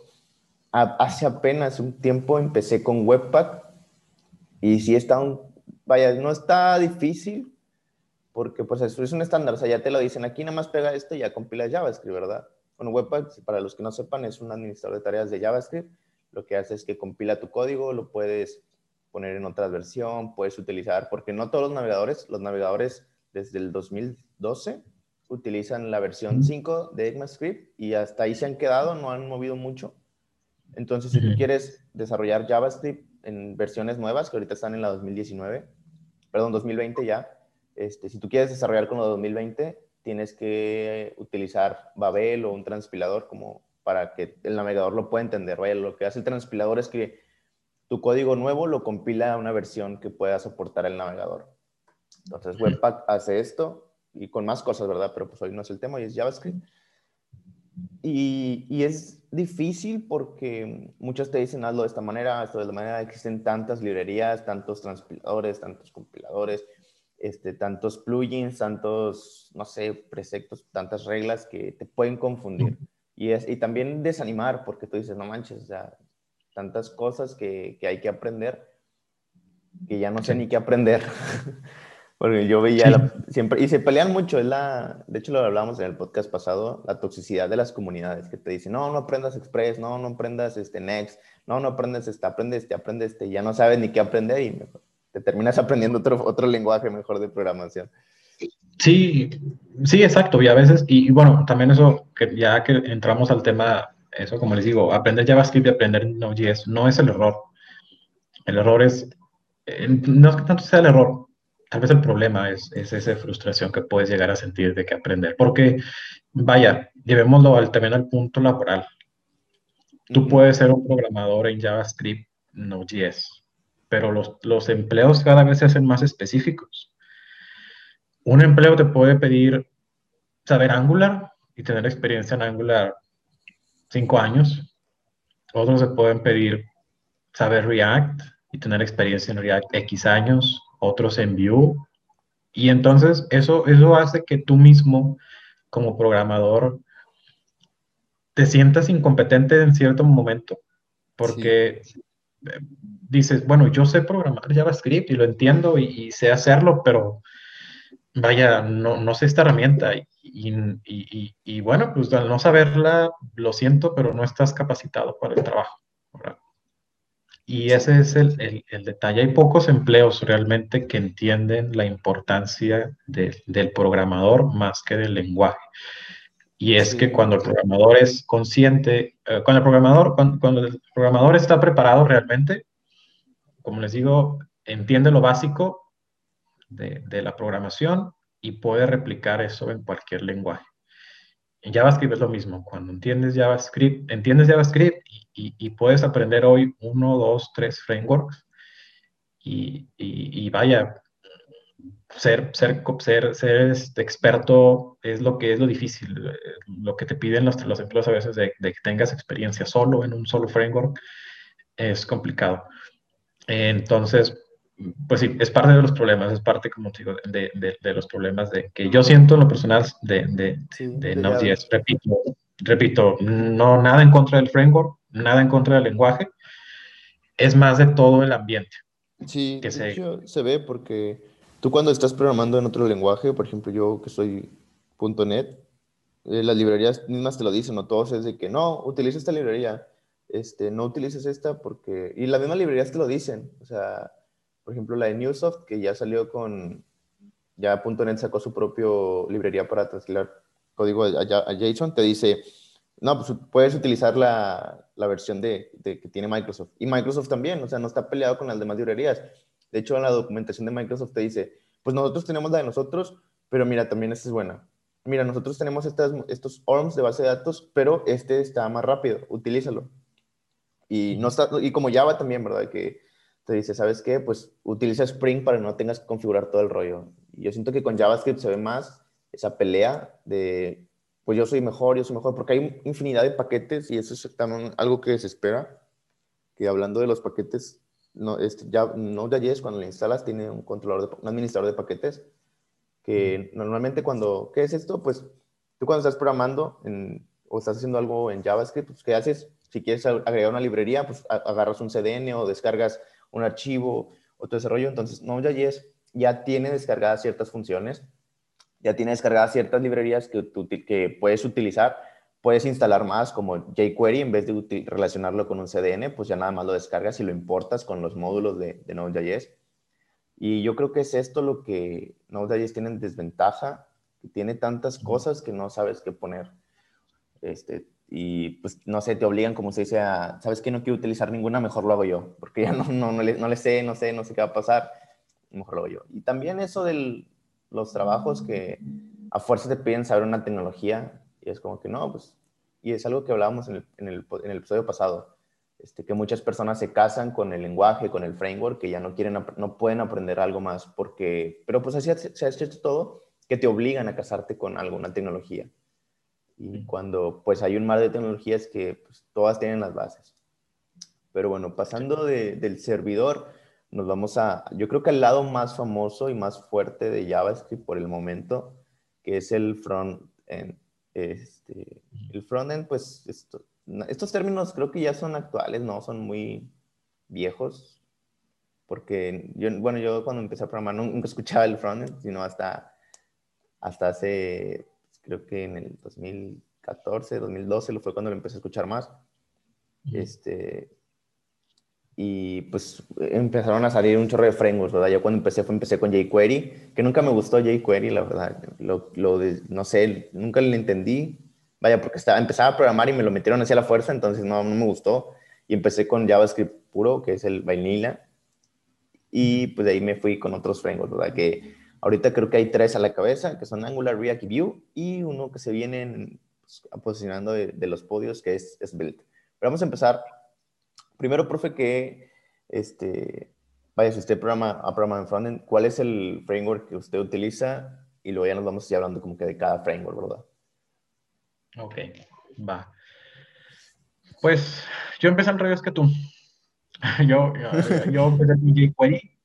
hace apenas un tiempo empecé con Webpack y sí está un, vaya, no está difícil porque pues eso es un estándar, o sea, ya te lo dicen, aquí nada más pega esto y ya compila JavaScript, ¿verdad? Bueno, Webpack, para los que no sepan, es un administrador de tareas de JavaScript. Lo que hace es que compila tu código, lo puedes poner en otra versión, puedes utilizar, porque no todos los navegadores, los navegadores desde el 2012 utilizan la versión 5 de ECMAScript y hasta ahí se han quedado, no han movido mucho. Entonces, si tú quieres desarrollar JavaScript en versiones nuevas, que ahorita están en la 2019, perdón, 2020 ya, este, si tú quieres desarrollar con la 2020, tienes que utilizar Babel o un transpilador como para que el navegador lo pueda entender. Vaya, lo que hace el transpilador es que tu código nuevo lo compila a una versión que pueda soportar el navegador. Entonces, Webpack hace esto y con más cosas, ¿verdad? Pero pues hoy no es el tema, y es JavaScript. Y, y, es difícil porque muchos te dicen hazlo de esta manera, esto de la manera, existen tantas librerías, tantos transpiladores, tantos compiladores, este, tantos plugins, tantos, no sé, preceptos, tantas reglas que te pueden confundir. Y, es, y también desanimar porque tú dices, no manches, o sea, tantas cosas que, que hay que aprender que ya no sé ni qué aprender. [LAUGHS] Porque yo veía siempre, y se pelean mucho, es la, de hecho lo hablábamos en el podcast pasado, la toxicidad de las comunidades, que te dicen, no, no aprendas Express, no, no aprendas este Next, no, no aprendes este, aprende este, aprende este, y ya no sabes ni qué aprender y te terminas [LAUGHS] aprendiendo otro, otro lenguaje mejor de programación. Sí, sí, exacto, y a veces, y, bueno, también eso, que ya que entramos al tema, eso como les digo, aprender JavaScript y aprender Node.js no es el error. El error es, eh, no es que tanto sea el error, tal vez el problema es, es, esa frustración que puedes llegar a sentir de que aprender. Porque, vaya, llevémoslo al, también al punto laboral. Tú puedes ser un programador en JavaScript, Node.js, pero los, los empleos cada vez se hacen más específicos. Un empleo te puede pedir saber Angular y tener experiencia en Angular cinco años. Otros se pueden pedir saber React y tener experiencia en React X años otros en Vue. Y entonces eso, eso hace que tú mismo, como programador, te sientas incompetente en cierto momento, porque dices, bueno, yo sé programar JavaScript y lo entiendo y, sé hacerlo, pero vaya, no, no sé esta herramienta. Y, y, y, bueno, pues al no saberla, lo siento, pero no estás capacitado para el trabajo. Y ese es el, el, detalle. Hay pocos empleos realmente que entienden la importancia del programador más que del lenguaje. Y es que cuando el programador es consciente, eh, cuando, el programador, cuando, el programador está preparado realmente, como les digo, entiende lo básico de, la programación y puede replicar eso en cualquier lenguaje. En JavaScript es lo mismo. Cuando entiendes JavaScript, entiendes JavaScript y, puedes aprender hoy uno, dos, tres frameworks y, vaya, ser, ser, ser, ser este experto es lo que es lo difícil. Lo que te piden los, los empleos a veces de, que tengas experiencia solo en un solo framework es complicado. Entonces, pues sí, es parte de los problemas, es parte, como te digo, de, de, los problemas de que yo siento en lo personal de, de, de Node.js. Repito, repito, no nada en contra del framework, nada en contra del lenguaje, es más de todo el ambiente. Sí, que se... se ve porque tú cuando estás programando en otro lenguaje, por ejemplo, yo que soy .NET, eh, las librerías mismas te lo dicen, no todos es de que no, utiliza esta librería, este, no utilices esta porque... Y las mismas librerías te lo dicen, o sea, por ejemplo, la de Newsoft, que ya salió con... Ya .NET sacó su propio librería para transitar código a JSON, te dice no, pues puedes utilizar la, la versión de, de, que tiene Microsoft. Y Microsoft también, o sea, no está peleado con las demás librerías. De hecho, en la documentación de Microsoft te dice, pues nosotros tenemos la de nosotros, pero mira, también esta es buena. Mira, nosotros tenemos estas, estos ORMs de base de datos, pero este está más rápido, utilízalo. Y, no está, y como Java también, ¿verdad? Que te dice, ¿sabes qué? Pues utiliza Spring para que no tengas que configurar todo el rollo. Y yo siento que con JavaScript se ve más esa pelea de pues yo soy mejor, yo soy mejor, porque hay infinidad de paquetes y eso es también algo que se espera, que hablando de los paquetes, no, este, ya Node.js cuando lo instalas tiene un controlador, de, un administrador de paquetes, que normalmente cuando, ¿qué es esto? Pues tú cuando estás programando o estás haciendo algo en JavaScript, pues ¿qué haces? Si quieres agregar una librería, pues agarras un CDN o descargas un archivo o todo ese rollo. Entonces, Node.js ya tiene descargadas ciertas funciones ya tiene descargadas ciertas librerías que, que puedes utilizar. Puedes instalar más como jQuery en vez de relacionarlo con un CDN, pues ya nada más lo descargas y lo importas con los módulos de, de Node.js. Y yo creo que es esto lo que Node.js tiene en desventaja, que tiene tantas cosas que no sabes qué poner. Este, y pues no sé, te obligan, como se dice, a, ¿sabes que No quiero utilizar ninguna, mejor lo hago yo, porque ya [LAUGHS] no, no, no, le, no le sé, no sé, no sé qué va a pasar, mejor lo hago yo. Y también eso del, los trabajos que a fuerza te piden saber una tecnología y es como que no, pues y es algo que hablábamos en el, en el, en el episodio pasado, este, que muchas personas se casan con el lenguaje, con el framework, que ya no quieren, no pueden aprender algo más porque, pero pues así se ha hecho todo, que te obligan a casarte con alguna tecnología. Y cuando pues hay un mar de tecnologías que pues, todas tienen las bases. Pero bueno, pasando de, del servidor, nos vamos a, yo creo que al lado más famoso y más fuerte de JavaScript por el momento, que es el front-end. Este, el front-end, pues esto, estos términos creo que ya son actuales, ¿no? Son muy viejos, porque yo, bueno, yo cuando empecé a programar nunca escuchaba el frontend, sino hasta, hasta hace, creo que en el 2014, 2012 lo fue cuando lo empecé a escuchar más. Este, y pues empezaron a salir un chorro de frameworks, ¿verdad? Yo cuando empecé fue, empecé con jQuery, que nunca me gustó jQuery, la verdad. Lo, lo no sé, nunca le entendí, Vaya, porque estaba, empezaba a programar y me lo metieron hacia la fuerza, entonces no, no me gustó. Y empecé con JavaScript puro, que es el vanilla. Y pues de ahí me fui con otros frameworks, ¿verdad? Que ahorita creo que hay tres a la cabeza, que son Angular, React y Vue. Y uno que se viene pues, posicionando de, los podios, que es, es. Pero vamos a empezar. Primero, profe, que este, vaya, si usted programa, a programa en frontend, ¿cuál es el framework que usted utiliza? Y luego ya nos vamos a ir hablando como que de cada framework, ¿verdad? Ok, va. Pues yo empecé al revés que tú. [LAUGHS] Yo, yo, empecé con jQuery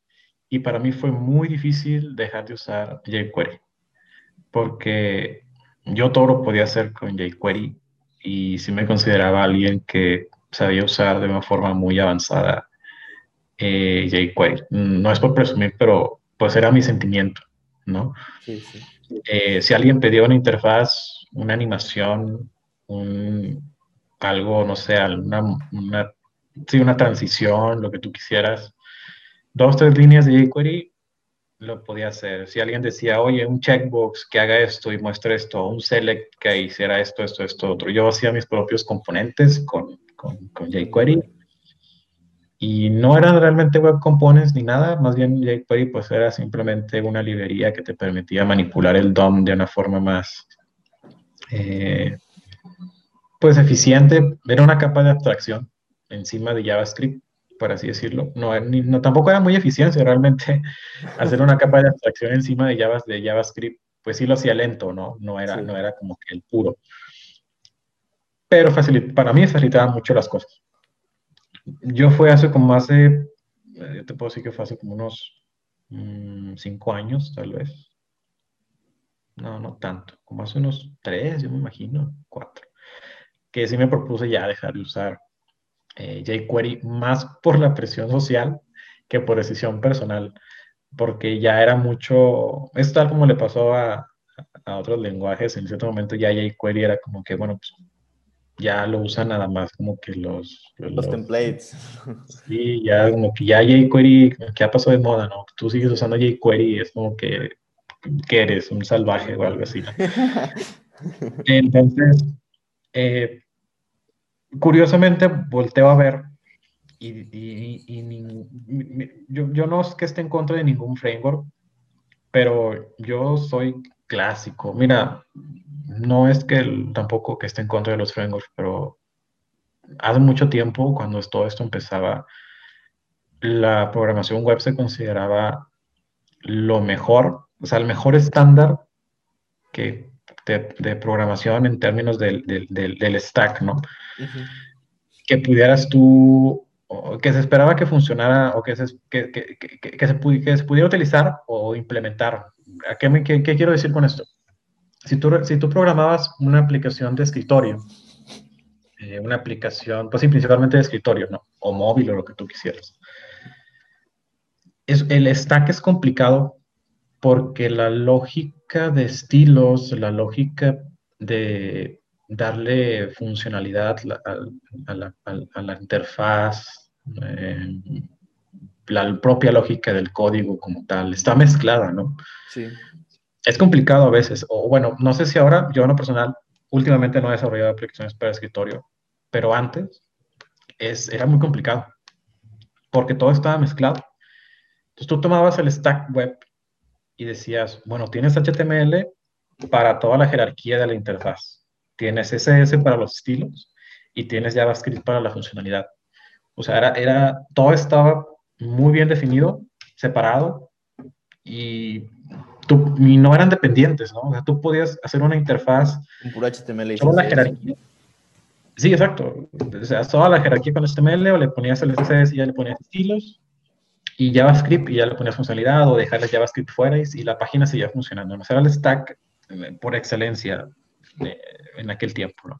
y para mí fue muy difícil dejar de usar jQuery porque yo todo lo podía hacer con jQuery y sí me consideraba alguien que sabía usar de una forma muy avanzada eh, jQuery. No es por presumir, pero pues era mi sentimiento, ¿no? Sí, sí. Eh, si alguien pedía una interfaz una animación, un, algo, no sé, una, una, sí, una transición, lo que tú quisieras. Dos, tres líneas de jQuery lo podía hacer. Si alguien decía, oye, un checkbox que haga esto y muestre esto, un select que hiciera esto, esto, esto, otro. Yo hacía mis propios componentes con, con, jQuery y no eran realmente web components ni nada, más bien jQuery pues era simplemente una librería que te permitía manipular el DOM de una forma más, eh, pues eficiente, era una capa de abstracción encima de JavaScript, por así decirlo. No, no, tampoco era muy eficiente realmente [LAUGHS] hacer una capa de abstracción encima de, de JavaScript, pues sí lo hacía lento, ¿no? No era, no era como que el puro. Pero para mí facilitaba mucho las cosas. Yo fue hace como hace, eh, yo te puedo decir que fue hace como unos mm, cinco años, tal vez, no, no tanto, como hace unos tres, yo me imagino, cuatro, que sí me propuse ya dejar de usar eh, jQuery más por la presión social que por decisión personal, porque ya era mucho, es tal como le pasó a, a otros lenguajes, en cierto momento ya jQuery era como que, bueno, pues ya lo usan nada más como que los... Los, templates. Sí, ya como que ya jQuery, que ha pasado de moda, ¿no? Tú sigues usando jQuery y es como que que eres un salvaje o algo así. [LAUGHS] Entonces, eh, curiosamente, volteo a ver y, yo, no es que esté en contra de ningún framework, pero yo soy clásico. Mira, no es que tampoco que esté en contra de los frameworks, pero hace mucho tiempo, cuando todo esto empezaba, la programación web se consideraba lo mejor o sea, el mejor estándar que de, programación en términos del, del, stack, ¿no? Que pudieras tú, que se esperaba que funcionara o que se, que, que, que, se, pudiera utilizar o implementar. ¿A qué, me, qué, quiero decir con esto? Si tú, si tú programabas una aplicación de escritorio, eh, una aplicación, pues sí, principalmente de escritorio, ¿no? O móvil o lo que tú quisieras. Es, el stack es complicado porque la lógica de estilos, la lógica de darle funcionalidad a, la, interfaz, eh, la propia lógica del código como tal, está mezclada, ¿no? Sí. Es complicado a veces, o bueno, no sé si ahora, yo en lo personal, últimamente no he desarrollado aplicaciones para escritorio, pero antes es, era muy complicado, porque todo estaba mezclado. Entonces tú tomabas el stack web y decías, bueno, tienes HTML para toda la jerarquía de la interfaz. tienes CSS para los estilos y tienes JavaScript para la funcionalidad. O sea, era, era, todo estaba muy bien definido, separado y, tú, y no eran dependientes, ¿no? O sea, tú podías hacer una interfaz. Un puro HTML y la jerarquía. Sí, exacto. O sea, toda la jerarquía con HTML o le ponías el CSS y ya le ponías estilos y JavaScript y ya le ponías funcionalidad o dejarle JavaScript fuera y, la página seguía funcionando. ¿no? O sea, era el stack eh, por excelencia en aquel tiempo. ¿no?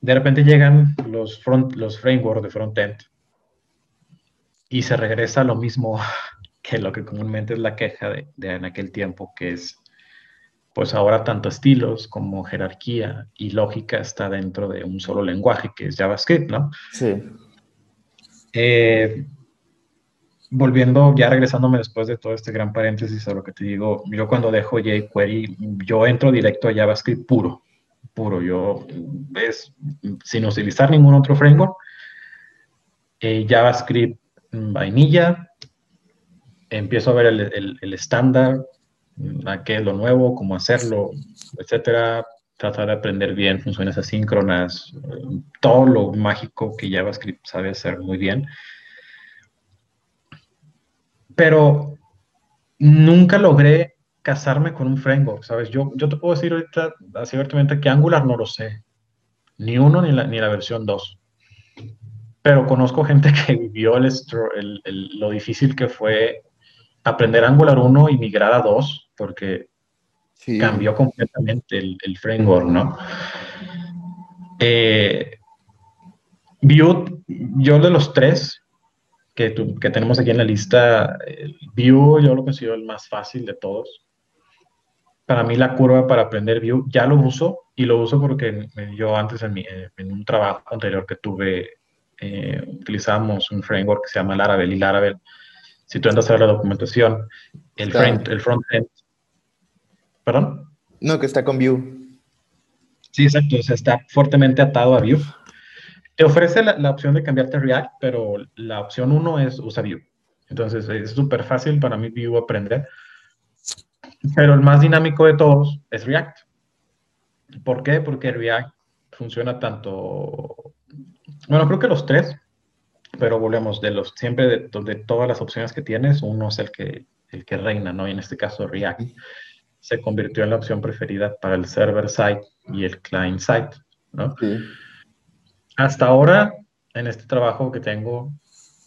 De repente llegan los, front, los frameworks de frontend y se regresa a lo mismo [LAUGHS] que lo que comúnmente es la queja de, de en aquel tiempo, que es pues ahora tanto estilos como jerarquía y lógica está dentro de un solo lenguaje que es JavaScript, ¿no? Sí. Eh, volviendo, ya regresándome después de todo este gran paréntesis a lo que te digo, yo cuando dejo jQuery, yo entro directo a JavaScript puro, puro, yo es sin utilizar ningún otro framework, eh, JavaScript vainilla, empiezo a ver el estándar, a qué es lo nuevo, cómo hacerlo, etcétera. Tratar de aprender bien funciones asíncronas, todo lo mágico que JavaScript sabe hacer muy bien. Pero nunca logré casarme con un framework, ¿sabes? Yo, yo te puedo decir ahorita, así abiertamente, que Angular no lo sé. Ni uno ni la, ni la versión 2. Pero conozco gente [LAUGHS] que vivió el, lo difícil que fue aprender Angular 1 y migrar a 2 porque cambió completamente el, framework, ¿no? Eh, Vue, yo de los tres que, que tenemos aquí en la lista, Vue yo lo considero el más fácil de todos. Para mí la curva para aprender Vue ya lo uso y lo uso porque yo antes en, en un trabajo anterior que tuve eh, utilizamos un framework que se llama Laravel y Laravel, si tú entras a ver la documentación, el, front, el frontend ¿Perdón? No, que está con Vue. Sí, exacto, o sea, está fuertemente atado a Vue. Te ofrece la, opción de cambiarte a React, pero la opción uno es usa Vue. Entonces, es súper fácil para mí Vue aprender. Pero el más dinámico de todos es React. ¿Por qué? Porque React funciona tanto... Bueno, creo que los tres, pero volvemos de los siempre de, todas las opciones que tienes, uno es el que, el que reina, ¿no? Y en este caso React se convirtió en la opción preferida para el server side y el client side, ¿no? Hasta ahora, en este trabajo que tengo,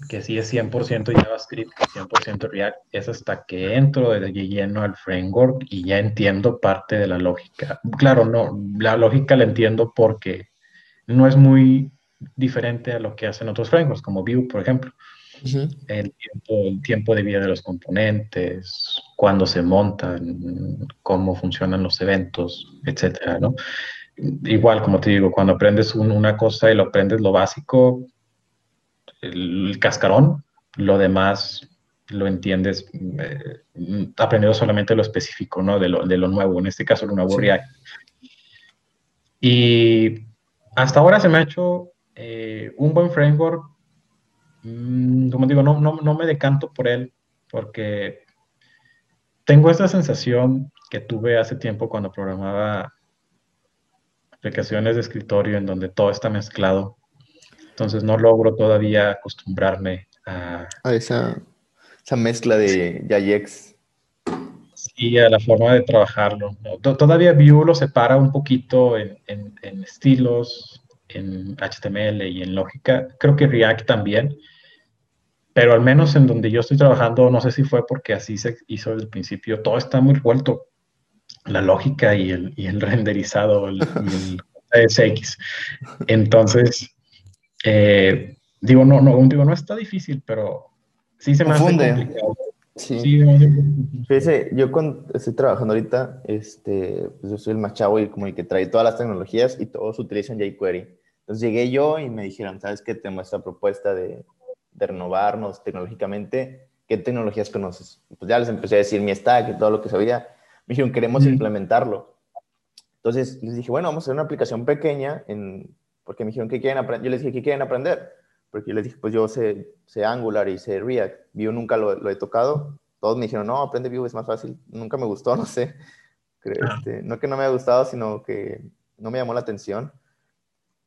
que sí es 100% JavaScript, 100% React, es hasta que entro de lleno al framework y ya entiendo parte de la lógica. Claro, no, la lógica la entiendo porque no es muy diferente a lo que hacen otros frameworks, como Vue, por ejemplo el, tiempo, el tiempo de vida de los componentes, cuándo se montan, cómo funcionan los eventos, etcétera, ¿no? Igual, como te digo, cuando aprendes una cosa y lo aprendes lo básico, el, cascarón, lo demás lo entiendes eh, aprendiendo solamente lo específico, ¿no? De lo, de lo, nuevo, en este caso lo nuevo React. Y hasta ahora se me ha hecho eh, un buen framework Mm, como digo, no, no, no me decanto por él porque tengo esa sensación que tuve hace tiempo cuando programaba aplicaciones de escritorio en donde todo está mezclado. Entonces no logro todavía acostumbrarme a, a esa, esa, mezcla de Jayex. Sí, a la forma de trabajarlo. Todavía Vue lo separa un poquito en, en, en estilos, en HTML y en lógica. Creo que React también pero al menos en donde yo estoy trabajando, no sé si fue porque así se hizo desde el principio, todo está muy revuelto. La lógica y el, y el [LAUGHS] renderizado, el, SX. Entonces, eh, digo, no, no, digo, no está difícil, pero sí se me hace complicado. Sí. Fíjese, yo cuando estoy trabajando ahorita, este, pues yo soy el más chavo y como el que trae todas las tecnologías y todos utilizan jQuery. Entonces llegué yo y me dijeron, ¿sabes qué? Tengo esta propuesta de, de renovarnos tecnológicamente, ¿qué tecnologías conoces? Pues ya les empecé a decir mi stack y todo lo que sabía. Me dijeron, queremos implementarlo. Entonces les dije, bueno, vamos a hacer una aplicación pequeña, en, porque me dijeron, ¿qué quieren aprender? Yo les dije, ¿qué quieren aprender? Porque yo les dije, pues yo sé, sé Angular y sé React. Vue nunca lo, he tocado. Todos me dijeron, no, aprende Vue, es más fácil. Nunca me gustó, [LAUGHS] no sé. Este, no que no me haya gustado, sino que no me llamó la atención.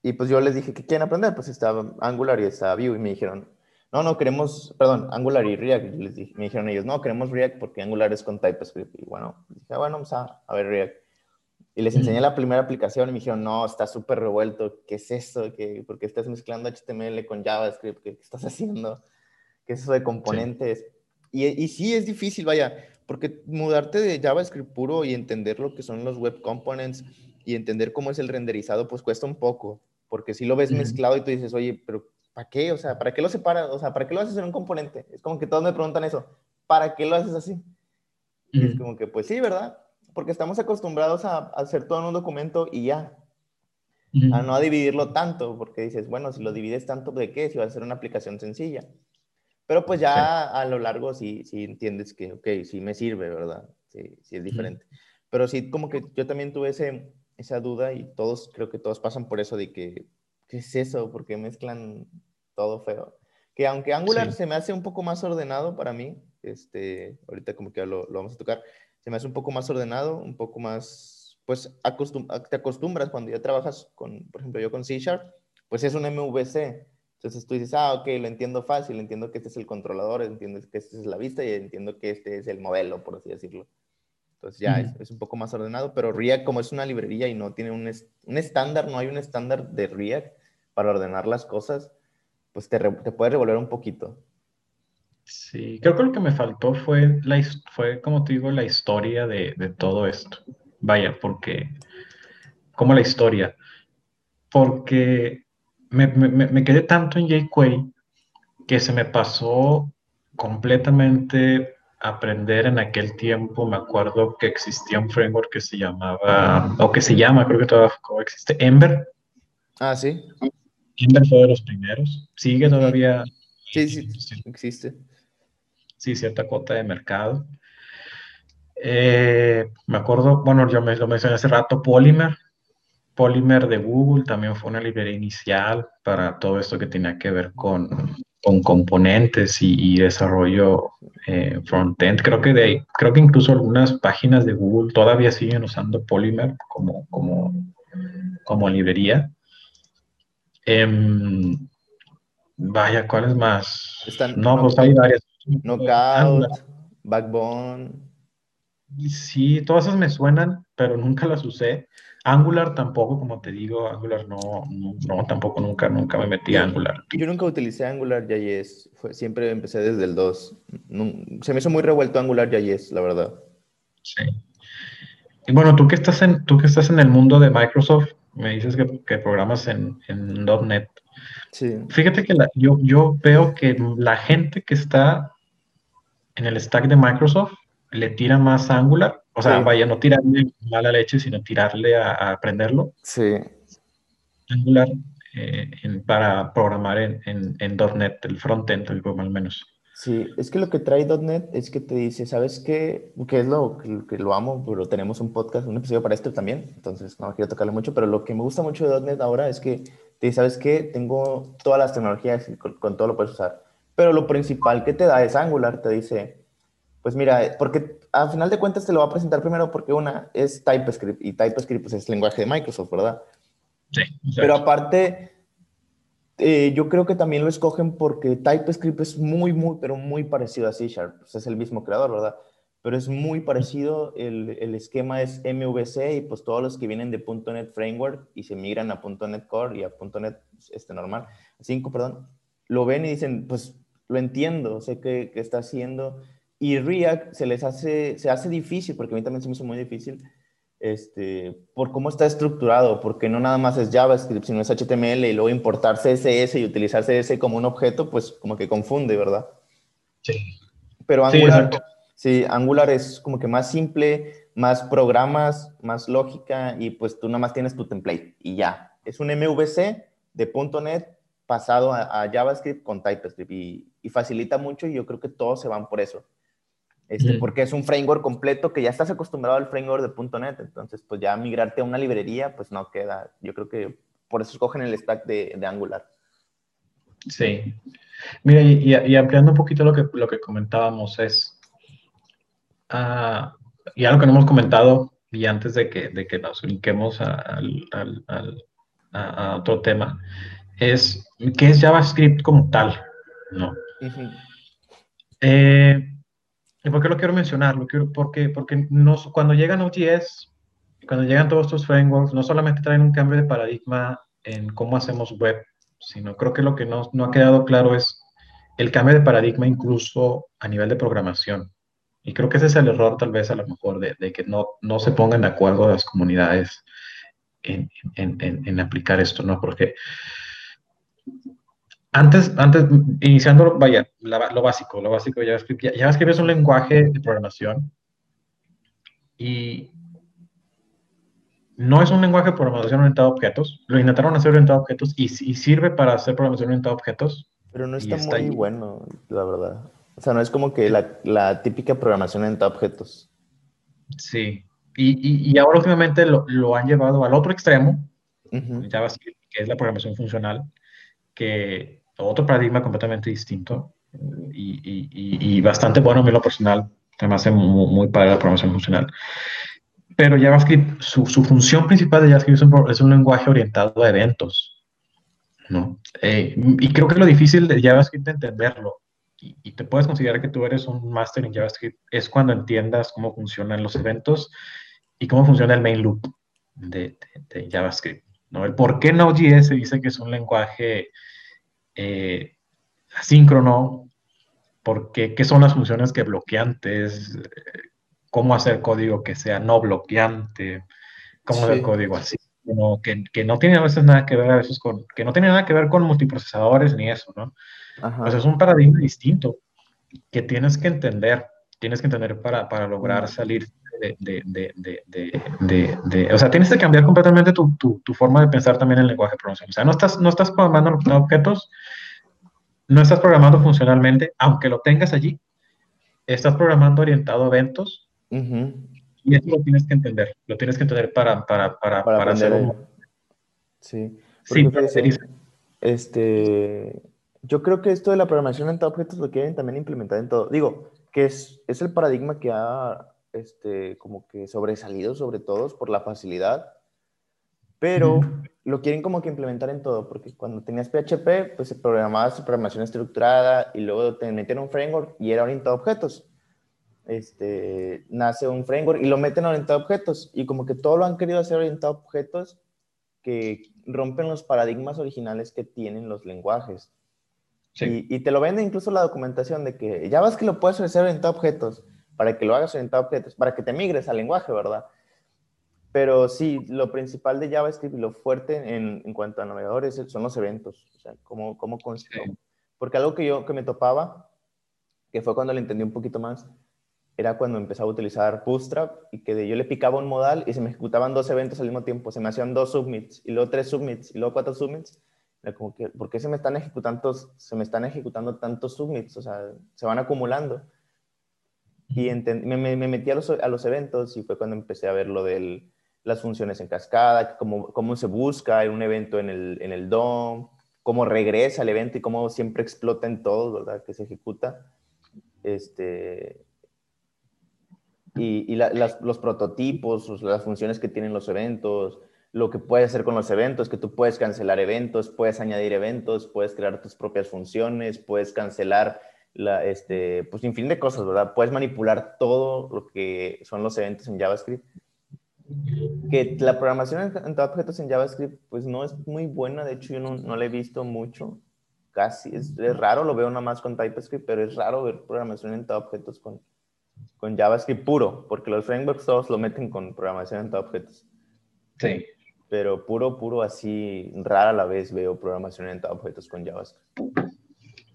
Y pues yo les dije, ¿qué quieren aprender? Pues estaba Angular y estaba Vue y me dijeron, no, no, queremos, perdón, Angular y React. les dije, me dijeron ellos, no, queremos React porque Angular es con TypeScript. Y bueno, dije, ah, bueno, vamos a, a ver React. Y les enseñé la primera aplicación y me dijeron, no, está súper revuelto, ¿qué es eso? ¿Qué, ¿Por qué estás mezclando HTML con JavaScript? ¿Qué, estás haciendo? ¿Qué es eso de componentes? Y, y sí, es difícil, vaya, porque mudarte de JavaScript puro y entender lo que son los web components y entender cómo es el renderizado, pues cuesta un poco, porque si lo ves mezclado y tú dices, oye, pero ¿para qué? O sea, ¿para qué lo separas? O sea, ¿para qué lo haces en un componente? Es como que todos me preguntan eso, ¿para qué lo haces así? Y es como que, pues sí, ¿verdad? Porque estamos acostumbrados a, hacer todo en un documento y ya. A no a dividirlo tanto, porque dices, bueno, si lo divides tanto, ¿de qué? Si va a ser una aplicación sencilla. Pero pues ya a lo largo sí, sí entiendes que, ok, sí me sirve, ¿verdad? Sí, sí es diferente. Pero sí, como que yo también tuve ese, esa duda y todos, creo que todos pasan por eso de que, ¿qué es eso? Porque mezclan todo feo. Que aunque Angular se me hace un poco más ordenado para mí, este, ahorita como que lo, lo, vamos a tocar, se me hace un poco más ordenado, un poco más, pues acostum te acostumbras cuando ya trabajas con, por ejemplo, yo con C Sharp, pues es un MVC. Entonces tú dices, ah, ok, lo entiendo fácil, entiendo que este es el controlador, entiendo que esta es la vista y entiendo que este es el modelo, por así decirlo. Entonces ya es, es, un poco más ordenado, pero React como es una librería y no tiene un, un estándar, no hay un estándar de React para ordenar las cosas, pues te, te, puede revolver un poquito. Sí, creo que lo que me faltó fue, la, fue como te digo, la historia de, de todo esto. Vaya, porque, como la historia, porque me, me, me quedé tanto en jQuery que se me pasó completamente aprender en aquel tiempo, me acuerdo que existía un framework que se llamaba, o que se llama, creo que todavía existe, Ember. Ah, sí. Ember fue de los primeros. Sigue todavía. Sí, sí, existe. Sí, cierta cuota de mercado. Eh, me acuerdo, bueno, yo me, lo mencioné hace rato, Polymer. Polymer de Google también fue una librería inicial para todo esto que tenía que ver con con componentes y, desarrollo eh, frontend. Creo que de creo que incluso algunas páginas de Google todavía siguen usando Polymer como, como, como librería. Em, vaya, ¿cuáles más? no, pues hay varias. Knockout, Backbone. Sí, todas esas me suenan, pero nunca las usé. Angular tampoco, como te digo, Angular no, no, tampoco nunca, nunca me metí a Angular. Yo nunca utilicé Angular JS, fue, siempre empecé desde el 2. se me hizo muy revuelto Angular JS, la verdad. Sí. Y bueno, tú que estás en, tú que estás en el mundo de Microsoft, me dices que, que programas en, en .NET. Sí. Fíjate que yo, yo veo que la gente que está en el stack de Microsoft le tira más Angular o sea, vaya, no tirarle mala leche, sino tirarle a, aprenderlo. Sí. Angular eh, para programar en, en, en, .NET, el frontend, al menos. Sí, es que lo que trae .NET es que te dice, ¿sabes qué? Que es lo que, lo amo, pero tenemos un podcast, un episodio para esto también, entonces no quiero tocarle mucho, pero lo que me gusta mucho de .NET ahora es que te dice, ¿sabes qué? Tengo todas las tecnologías y con, con todo lo puedes usar, pero lo principal que te da es Angular, te dice, pues mira, porque al final de cuentas te lo va a presentar primero porque una es TypeScript y TypeScript pues, es lenguaje de Microsoft, ¿verdad? Sí. Pero aparte, eh, yo creo que también lo escogen porque TypeScript es muy, muy, pero muy parecido a C Sharp. Pues es el mismo creador, ¿verdad? Pero es muy parecido, el, el, esquema es MVC y pues todos los que vienen de .NET Framework y se migran a .NET Core y a .NET este, normal, 5, perdón, lo ven y dicen, pues lo entiendo, sé que, que está haciendo y React se les hace, se hace difícil, porque a mí también se me hizo muy difícil, este, por cómo está estructurado, porque no nada más es JavaScript, sino es HTML y luego importar CSS y utilizar CSS como un objeto, pues como que confunde, ¿verdad? Sí. Pero Angular, sí, Angular es como que más simple, más programas, más lógica y pues tú nada más tienes tu template y ya. Es un MVC de .NET pasado a, JavaScript con TypeScript y, y facilita mucho y yo creo que todos se van por eso. Este, porque es un framework completo que ya estás acostumbrado al framework de .NET, entonces pues ya migrarte a una librería pues no queda, yo creo que por eso escogen el stack de, de Angular. Sí. Mira, y, ampliando un poquito lo que, lo que comentábamos es, uh, ya lo que no hemos comentado, y antes de que, de que nos brinquemos al, a, otro tema, es qué es JavaScript como tal, ¿no? Eh, ¿Y por qué lo quiero mencionar? Lo quiero, porque porque cuando llegan OGS, cuando llegan todos estos frameworks, no solamente traen un cambio de paradigma en cómo hacemos web, sino creo que lo que no, no ha quedado claro es el cambio de paradigma incluso a nivel de programación. Y creo que ese es el error tal vez a lo mejor de, de que no, no se pongan de acuerdo las comunidades en, en, en, aplicar esto, ¿no? Porque antes, antes, iniciando, vaya, lo básico, lo básico de JavaScript. JavaScript es un lenguaje de programación y no es un lenguaje de programación orientado a objetos. Lo intentaron hacer orientado a objetos y, y sirve para hacer programación orientada a objetos. Pero no está, muy bueno, la verdad. O sea, no es como que la, la típica programación orientada a objetos. Sí. Y, y, ahora últimamente lo, lo, han llevado al otro extremo, JavaScript, que es la programación funcional, que otro paradigma completamente distinto y, y, bastante bueno a mí lo personal. Me hace muy, muy padre la programación funcional. Pero JavaScript, su, su función principal de JavaScript es un, es lenguaje orientado a eventos. ¿no? Eh, y creo que lo difícil de JavaScript de entenderlo, y, y, te puedes considerar que tú eres un máster en JavaScript, es cuando entiendas cómo funcionan los eventos y cómo funciona el main loop de JavaScript. ¿no? El por qué Node.js se dice que es un lenguaje eh, asíncrono, porque, qué son las funciones que bloqueantes, cómo hacer código que sea no bloqueante, cómo hacer código así, que, que, no tiene a veces nada que ver a veces con, que no tiene nada que ver con multiprocesadores ni eso, ¿no? Pues es un paradigma distinto que tienes que entender, tienes que entender para, para lograr salir de, de, de, de, o sea, tienes que cambiar completamente tu, tu, tu, forma de pensar también en el lenguaje de programación. O sea, no estás, no estás programando objetos, no estás programando funcionalmente, aunque lo tengas allí, estás programando orientado a eventos y eso lo tienes que entender, lo tienes que entender para, para, para, para, hacer un... Sí, sí este, yo creo que esto de la programación orientada a objetos lo quieren también implementar en todo. Digo, que es, es el paradigma que ha este, como que sobresalido sobre todos por la facilidad, pero lo quieren como que implementar en todo, porque cuando tenías PHP, pues se programaba su programación estructurada y luego te metieron un framework y era orientado a objetos. Este, nace un framework y lo meten orientado a objetos. Y como que todo lo han querido hacer orientado a objetos que rompen los paradigmas originales que tienen los lenguajes. Y, te lo vende incluso la documentación de que que lo puedes hacer orientado a objetos, para que lo hagas orientado a objetos, para que te migres al lenguaje, ¿verdad? Pero sí, lo principal de JavaScript y lo fuerte en, en cuanto a navegadores son los eventos, o sea, cómo, cómo Porque algo que yo que me topaba, que fue cuando lo entendí un poquito más, era cuando empezaba a utilizar Bootstrap y que yo le picaba un modal y se me ejecutaban dos eventos al mismo tiempo, se me hacían dos submits y luego tres submits y luego cuatro submits. Era como que, ¿por qué se me están ejecutando, se me están ejecutando tantos submits? O sea, se van acumulando. Y me, me, metí a los, a los, eventos y fue cuando empecé a ver lo de las funciones en cascada, cómo, cómo se busca en un evento en el, en el DOM, cómo regresa el evento y cómo siempre explota en todo, ¿verdad? Que se ejecuta. Este, y, y las, los prototipos, las funciones que tienen los eventos, lo que puedes hacer con los eventos, que tú puedes cancelar eventos, puedes añadir eventos, puedes crear tus propias funciones, puedes cancelar la, este, pues sin fin de cosas, ¿verdad? Puedes manipular todo lo que son los eventos en JavaScript. Que la programación en, objetos en JavaScript, pues no es muy buena, de hecho yo no, no la he visto mucho, casi, es, es, raro, lo veo nada más con TypeScript, pero es raro ver programación en objetos con, con JavaScript puro, porque los frameworks todos lo meten con programación en objetos. Sí. Pero puro, puro, así, rara la vez veo programación en objetos con JavaScript.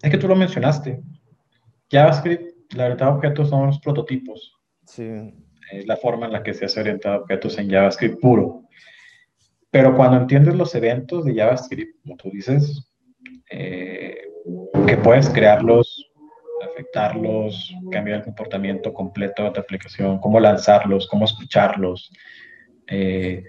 Es que tú lo mencionaste. JavaScript, la orientada a objetos son los prototipos. Sí. Es la forma en la que se hace orientada a objetos en JavaScript puro. Pero cuando entiendes los eventos de JavaScript, como tú dices, eh, que puedes crearlos, afectarlos, cambiar el comportamiento completo de tu aplicación, cómo lanzarlos, cómo escucharlos, eh,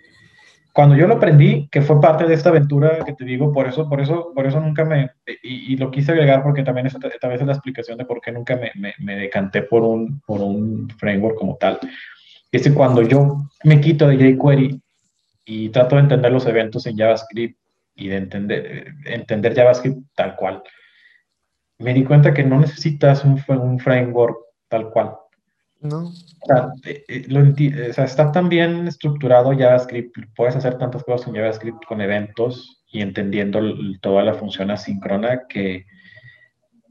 cuando yo lo aprendí, que fue parte de esta aventura que te digo, por eso, por eso, por eso nunca me, y, lo quise agregar porque también es esta vez es la explicación de por qué nunca me, me, decanté por un, por un framework como tal. es que cuando yo me quito de jQuery y trato de entender los eventos en JavaScript y de entender, entender JavaScript tal cual, me di cuenta que no necesitas un, un framework tal cual. No. Eh, eh, o sea, está tan bien estructurado JavaScript, puedes hacer tantas cosas en JavaScript con eventos y entendiendo toda la función asíncrona que,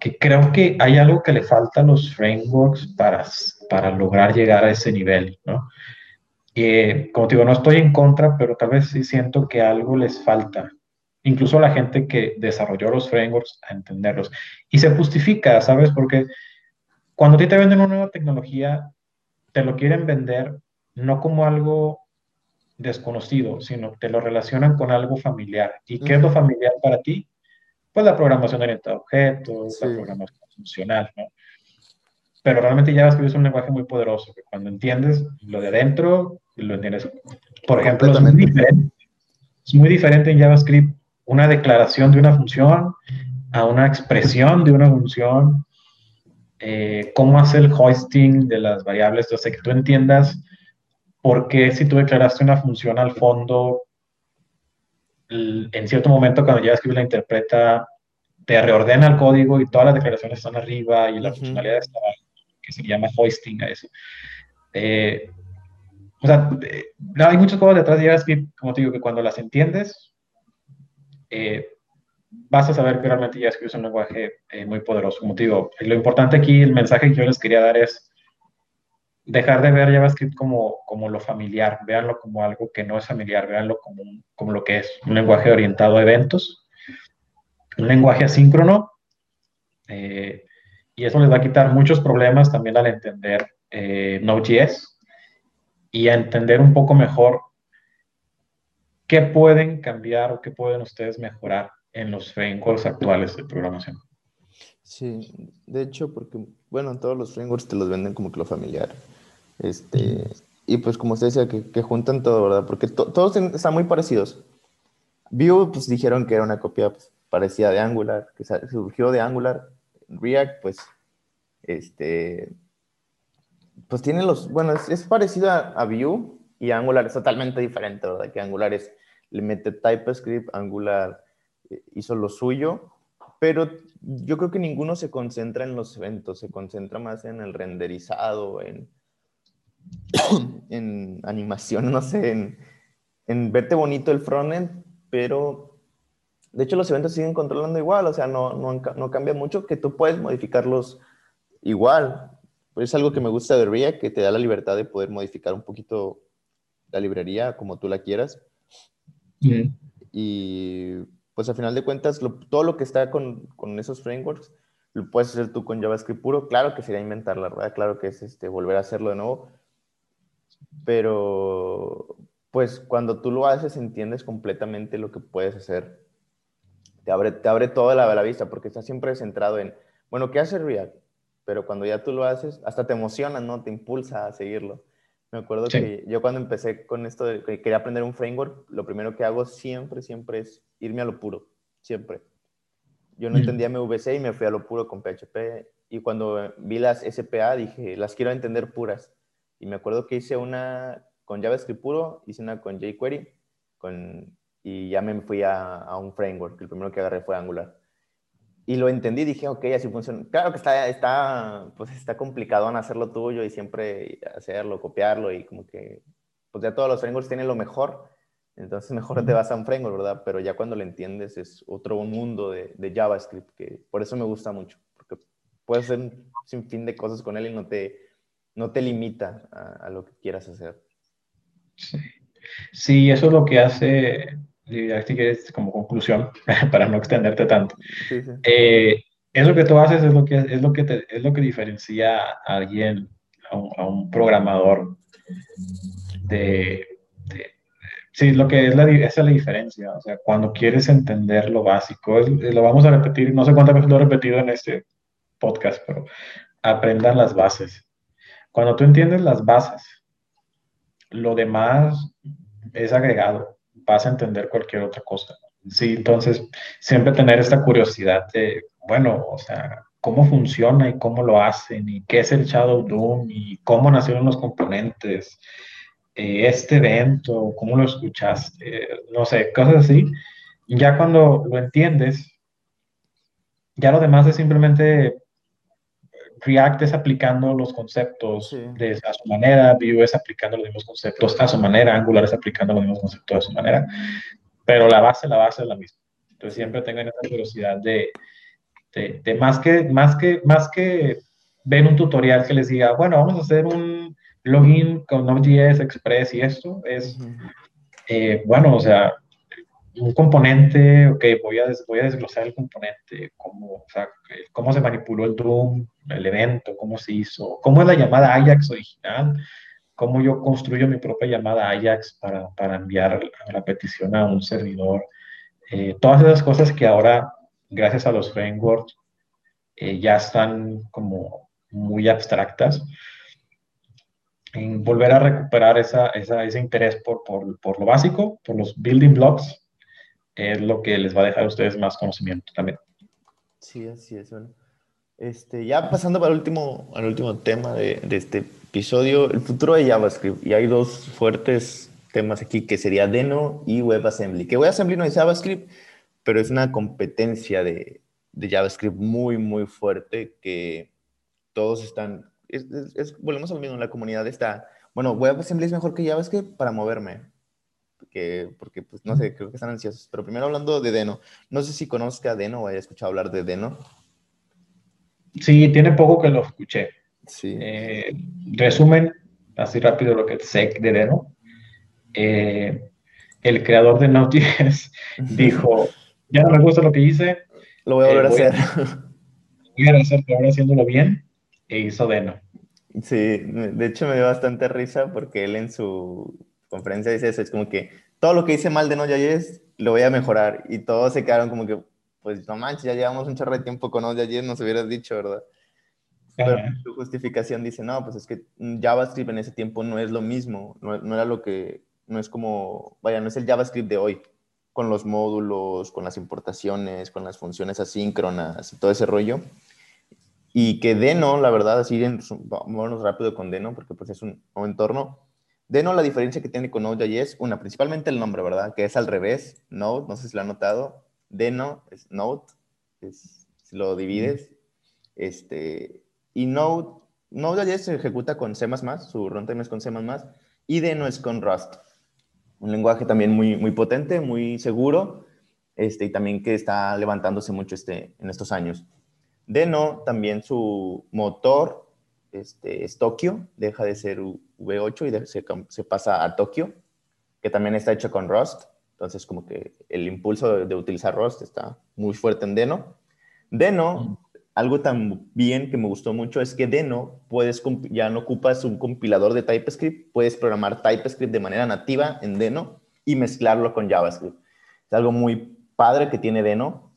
que creo que hay algo que le falta a los frameworks para, para lograr llegar a ese nivel, ¿no? Y, como te digo, no estoy en contra, pero tal vez sí siento que algo les falta. Incluso la gente que desarrolló los frameworks a entenderlos. Y se justifica, ¿sabes? Porque cuando a ti te venden una nueva tecnología, te lo quieren vender no como algo desconocido, sino te lo relacionan con algo familiar. ¿Y qué es lo familiar para ti? Pues la programación orientada a objetos, la programación funcional, ¿no? Pero realmente JavaScript es un lenguaje muy poderoso, que cuando entiendes lo de adentro, lo entiendes. Por ejemplo, es muy, diferente, es muy diferente en JavaScript una declaración de una función a una expresión de una función eh, cómo hace el hoisting de las variables, entonces que tú entiendas por qué si tú declaraste una función al fondo, en cierto momento cuando JavaScript la interpreta, te reordena el código y todas las declaraciones están arriba y la funcionalidad está abajo, que se llama hoisting a eso. Eh, o sea, eh, hay muchas cosas detrás de JavaScript, como te digo, que cuando las entiendes, eh, vas a saber que realmente JavaScript es un lenguaje eh, muy poderoso. Como te lo importante aquí, el mensaje que yo les quería dar es dejar de ver JavaScript como, como lo familiar, véanlo como algo que no es familiar, véanlo como, como lo que es, un lenguaje orientado a eventos, un lenguaje asíncrono, eh, y eso les va a quitar muchos problemas también al entender eh, Node.js y a entender un poco mejor qué pueden cambiar o qué pueden ustedes mejorar en los frameworks actuales de programación. Sí, de hecho, porque, bueno, todos los frameworks te los venden como que lo familiar. Este, y pues como usted decía, que, juntan todo, ¿verdad? Porque todos están muy parecidos. Vue, pues dijeron que era una copia pues, parecida de Angular, que surgió de Angular. React, pues, este, pues tiene los, bueno, es, parecido a, a, Vue y Angular es totalmente diferente, ¿verdad? Que Angular es, le mete TypeScript, Angular hizo lo suyo, pero yo creo que ninguno se concentra en los eventos, se concentra más en el renderizado, en, en animación, no sé, en, en verte bonito el frontend, pero de hecho los eventos siguen controlando igual, o sea, no, no, no cambia mucho, que tú puedes modificarlos igual. Pues es algo que me gusta de React, que te da la libertad de poder modificar un poquito la librería como tú la quieras. Y pues al final de cuentas, todo lo que está con, con, esos frameworks, lo puedes hacer tú con JavaScript puro. Claro que sería inventar la verdad, claro que es este, volver a hacerlo de nuevo, pero pues cuando tú lo haces entiendes completamente lo que puedes hacer. Te abre, te abre toda la, la vista porque estás siempre centrado en, bueno, ¿qué hace React? Pero cuando ya tú lo haces, hasta te emociona, ¿no? Te impulsa a seguirlo. Me acuerdo que yo cuando empecé con esto de que quería aprender un framework, lo primero que hago siempre, siempre es irme a lo puro, siempre. Yo no mm. entendía MVC y me fui a lo puro con PHP. Y cuando vi las SPA dije, las quiero entender puras. Y me acuerdo que hice una con JavaScript puro, hice una con jQuery, con, y ya me fui a, a un framework. El primero que agarré fue Angular y lo entendí, dije, ok, así funciona. Claro que está, está, pues está complicado en hacerlo tuyo y siempre hacerlo, copiarlo y como que, pues ya todos los frameworks tienen lo mejor, entonces mejor te vas a un framework, ¿verdad? Pero ya cuando lo entiendes es otro mundo de, de JavaScript, que por eso me gusta mucho, porque puedes hacer un sinfín de cosas con él y no te, no te limita a, a lo que quieras hacer. Sí. sí, eso es lo que hace así que es como conclusión, [LAUGHS] para no extenderte tanto. Eh, eso que tú haces es lo que, es lo que, te, es lo que diferencia a alguien, a un, programador de, Sí, lo que es la, esa es la diferencia. O sea, cuando quieres entender lo básico, lo vamos a repetir, no sé cuántas veces lo he repetido en este podcast, pero aprendan las bases. Cuando tú entiendes las bases, lo demás es agregado vas a entender cualquier otra cosa. Sí, entonces siempre tener esta curiosidad de, bueno, o sea, cómo funciona y cómo lo hacen y qué es el Shadow Doom y cómo nacieron los componentes, eh, este evento, cómo lo escuchaste, no sé, cosas así. Ya cuando lo entiendes, ya lo demás es simplemente React es aplicando los conceptos de, a su manera, Vue es aplicando los mismos conceptos a su manera, Angular es aplicando los mismos conceptos a su manera, pero la base, la base es la misma. Entonces siempre tengan esa curiosidad de, de, más, que, más, que, más que ven un tutorial que les diga, bueno, vamos a hacer un login con Node.js Express y esto, es, eh, bueno, o sea, un componente, ok, voy a, voy a desglosar el componente, cómo, o sea, cómo se manipuló el Doom, el evento, cómo se hizo, cómo es la llamada Ajax original, cómo yo construyo mi propia llamada Ajax para, para enviar la petición a un servidor. Eh, todas esas cosas que ahora, gracias a los frameworks, eh, ya están como muy abstractas. En volver a recuperar esa, esa, ese interés por, por, por lo básico, por los building blocks, es lo que les va a dejar a ustedes más conocimiento también. Sí, así es. Bueno. Este, ya pasando para el último, al último tema de, de, este episodio, el futuro de JavaScript. Y hay dos fuertes temas aquí, que sería Deno y WebAssembly. Que WebAssembly no es JavaScript, pero es una competencia de, de JavaScript muy, muy fuerte que todos están... Es, es, volvemos al mismo, la comunidad está... Bueno, WebAssembly es mejor que JavaScript para moverme porque, porque pues no sé, creo que están ansiosos. Pero primero hablando de Deno, no sé si conozca Deno o haya escuchado hablar de Deno. Sí, tiene poco que lo escuché. Sí. Eh, resumen, así rápido lo que sé de Deno. Eh, el creador de Node.js [LAUGHS] dijo, ya no me gusta lo que hice. Lo voy a volver a eh, hacer. [LAUGHS] voy a hacer, ahora haciéndolo bien, e hizo Deno. Sí, de hecho me dio bastante risa porque él en su conferencia dice eso, es como que todo lo que hice mal de Node.js lo voy a mejorar y todos se quedaron como que, pues no manches, ya llevamos un chorro de tiempo con Node.js, nos hubieras dicho, ¿verdad? Pero su justificación dice, no, pues es que JavaScript en ese tiempo no es lo mismo, no, no, era lo que, no es como, vaya, no es el JavaScript de hoy, con los módulos, con las importaciones, con las funciones asíncronas y todo ese rollo. Y que Deno, la verdad, así, vámonos rápido con Deno, porque pues es un, un entorno, Deno, la diferencia que tiene con Node.js, una, principalmente el nombre, ¿verdad? Que es al revés, Node, no sé si lo han notado. Deno es Node, si lo divides. Este, y Node, Node.js se ejecuta con C++, su runtime es con C++, y Deno es con Rust. Un lenguaje también muy, muy potente, muy seguro, este, y también que está levantándose mucho este, en estos años. Deno, también su motor este, es Tokio, deja de ser V8 y se, se, pasa a Tokio, que también está hecho con Rust. Entonces, como que el impulso de, utilizar Rust está muy fuerte en Deno. Deno, algo también que me gustó mucho es que Deno puedes, ya no ocupas un compilador de TypeScript, puedes programar TypeScript de manera nativa en Deno y mezclarlo con JavaScript. Es algo muy padre que tiene Deno,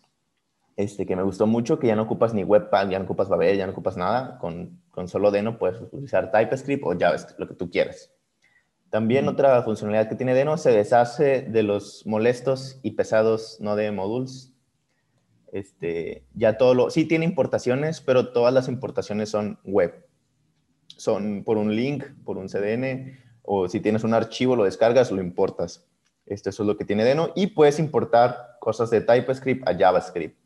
este, que me gustó mucho, que ya no ocupas ni Webpack, ya no ocupas Babel, ya no ocupas nada. Con, con solo Deno puedes utilizar TypeScript o JavaScript, lo que tú quieras. También otra funcionalidad que tiene Deno se deshace de los molestos y pesados Node modules. Este, ya todo lo, sí tiene importaciones, pero todas las importaciones son web. Son por un link, por un CDN, o si tienes un archivo, lo descargas, lo importas. Esto eso es lo que tiene Deno. Y puedes importar cosas de TypeScript a JavaScript.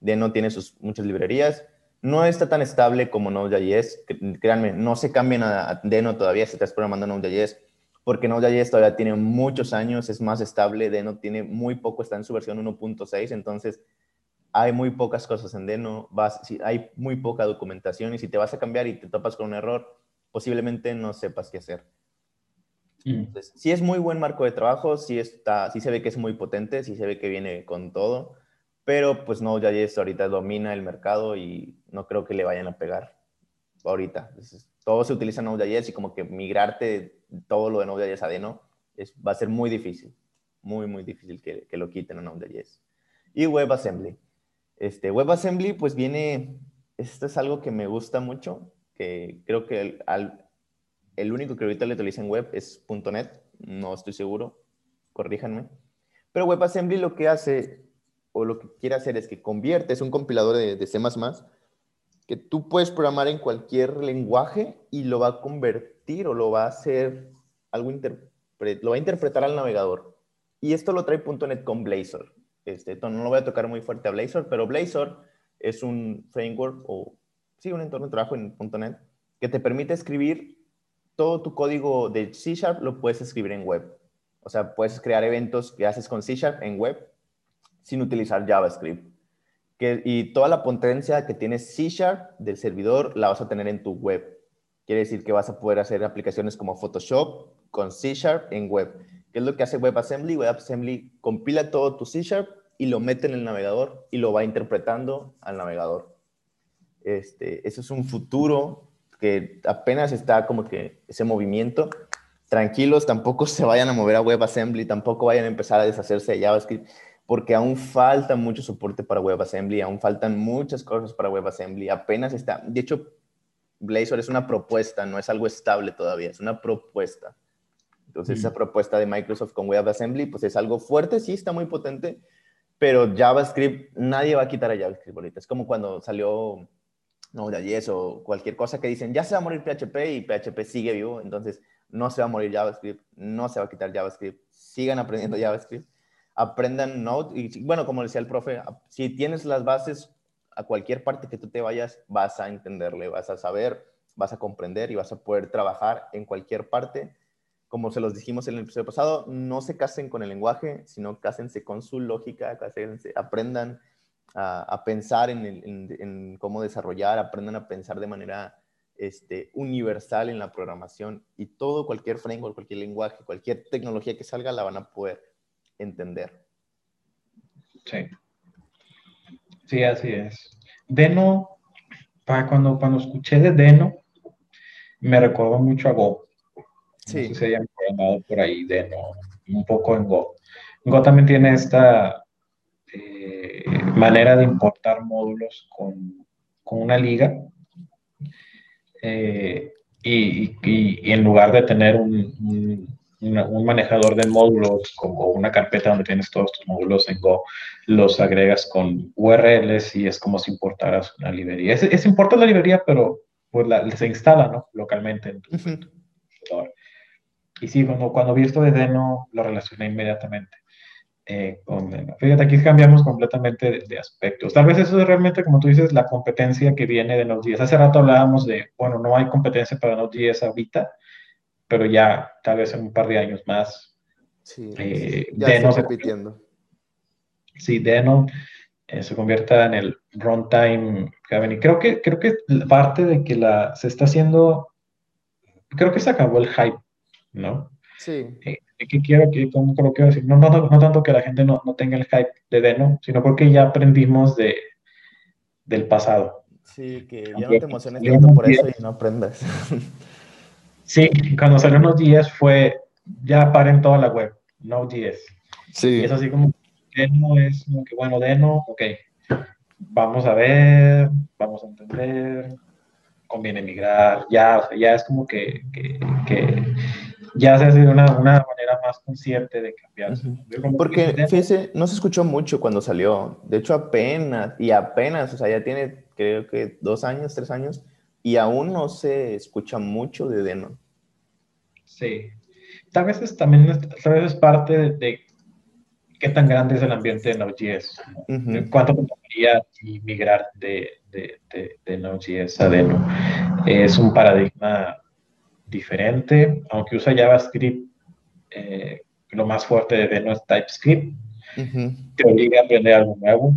Deno tiene sus muchas librerías. No está tan estable como Node.js. Créanme, no se cambian a Deno todavía si estás programando Node.js, porque Node.js todavía tiene muchos años, es más estable. Deno tiene muy poco, está en su versión 1.6, entonces hay muy pocas cosas en Deno, vas, hay muy poca documentación y si te vas a cambiar y te topas con un error, posiblemente no sepas qué hacer. Mm. Entonces, sí es muy buen marco de trabajo, sí, está, sí se ve que es muy potente, sí se ve que viene con todo pero pues Node.js ahorita domina el mercado y no creo que le vayan a pegar ahorita. Todo se utiliza Node.js y como que migrarte todo lo de Node.js a Deno es, va a ser muy difícil, muy, muy difícil que, lo quiten a Node.js. Y WebAssembly. Este, WebAssembly pues viene, esto es algo que me gusta mucho, que creo que el, único que ahorita le utilizan web es .NET, no estoy seguro, corríjanme. Pero WebAssembly lo que hace o lo que quiere hacer es que convierte, es un compilador de, de C++, que tú puedes programar en cualquier lenguaje y lo va a convertir o lo va a hacer algo lo va a interpretar al navegador. Y esto lo trae .NET con Blazor. Este, no lo voy a tocar muy fuerte a Blazor, pero Blazor es un framework o sí, un entorno de trabajo en .NET que te permite escribir todo tu código de C Sharp lo puedes escribir en web. O sea, puedes crear eventos que haces con C Sharp en web sin utilizar JavaScript. Y toda la potencia que tiene C Sharp del servidor la vas a tener en tu web. Quiere decir que vas a poder hacer aplicaciones como Photoshop con C Sharp en web. ¿Qué es lo que hace WebAssembly? WebAssembly compila todo tu C Sharp y lo mete en el navegador y lo va interpretando al navegador. Este, eso es un futuro que apenas está como que ese movimiento. Tranquilos, tampoco se vayan a mover a WebAssembly, tampoco vayan a empezar a deshacerse de JavaScript, porque aún falta mucho soporte para WebAssembly, aún faltan muchas cosas para WebAssembly, apenas está. De hecho, Blazor es una propuesta, no es algo estable todavía, es una propuesta. Entonces, esa mm. propuesta de Microsoft con WebAssembly, pues es algo fuerte, sí, está muy potente, pero JavaScript, nadie va a quitar a JavaScript ahorita. Es como cuando salió Node.js o cualquier cosa que dicen, ya se va a morir PHP y PHP sigue vivo, entonces no se va a morir JavaScript, no se va a quitar JavaScript, sigan aprendiendo [LAUGHS] JavaScript, aprendan Node y bueno, como decía el profe, si tienes las bases a cualquier parte que tú te vayas, vas a entenderle, vas a saber, vas a comprender y vas a poder trabajar en cualquier parte. Como se los dijimos en el episodio pasado, no se casen con el lenguaje, sino cásense con su lógica, cásense, aprendan a, pensar en, cómo desarrollar, aprendan a pensar de manera este, universal en la programación y todo, cualquier framework, cualquier lenguaje, cualquier tecnología que salga, la van a poder entender. Sí. Sí, así es. Deno, para cuando, cuando escuché de Deno, me recordó mucho a Go. Sí. No sé si hayan programado por ahí Deno, un poco en Go. Go también tiene esta eh, manera de importar módulos con, una liga. Eh, y, en lugar de tener un, manejador de módulos o una carpeta donde tienes todos tus módulos en Go, los agregas con URLs y es como si importaras una librería. Es, es importar la librería, pero pues se instala ¿no? localmente en tu, computador. Y sí, cuando, cuando vi esto de Deno, lo relacioné inmediatamente. Eh, fíjate, aquí cambiamos completamente de, aspectos. Tal vez eso es realmente, como tú dices, la competencia que viene de Node.js. Hace rato hablábamos de, bueno, no hay competencia para Node.js ahorita, pero ya tal vez en un par de años más. Sí, eh, ya Deno está repitiendo. Sí, Deno eh, se convierta en el runtime y Creo que, creo que parte de que la, se está haciendo, creo que se acabó el hype, ¿no? Sí. Eh, ¿Qué quiero, que, cómo, quiero decir? No, no, no, tanto que la gente no, no, tenga el hype de Deno, sino porque ya aprendimos de, del pasado. Sí, que ya no te emociones tanto por eso y no aprendas. [LAUGHS] sí, cuando salió Node.js fue, ya paren toda la web, Node.js. Sí. Y es así como, Deno es como que, bueno, Deno, ok, vamos a ver, vamos a entender, conviene migrar, ya, o sea, ya es como que, que, que ya se hace de una, una, manera más consciente de cambiar. Porque, fíjese, no se escuchó mucho cuando salió. De hecho, apenas, y apenas, o sea, ya tiene, creo que dos años, tres años, y aún no se escucha mucho de Deno. Sí. Tal vez es también, tal vez es parte de, qué tan grande es el ambiente de Node.js. ¿Cuánto podría migrar de, de, de, de Node.js a Deno? Es un paradigma diferente, aunque usa JavaScript, eh, lo más fuerte de Deno es TypeScript, te obliga a aprender algo nuevo.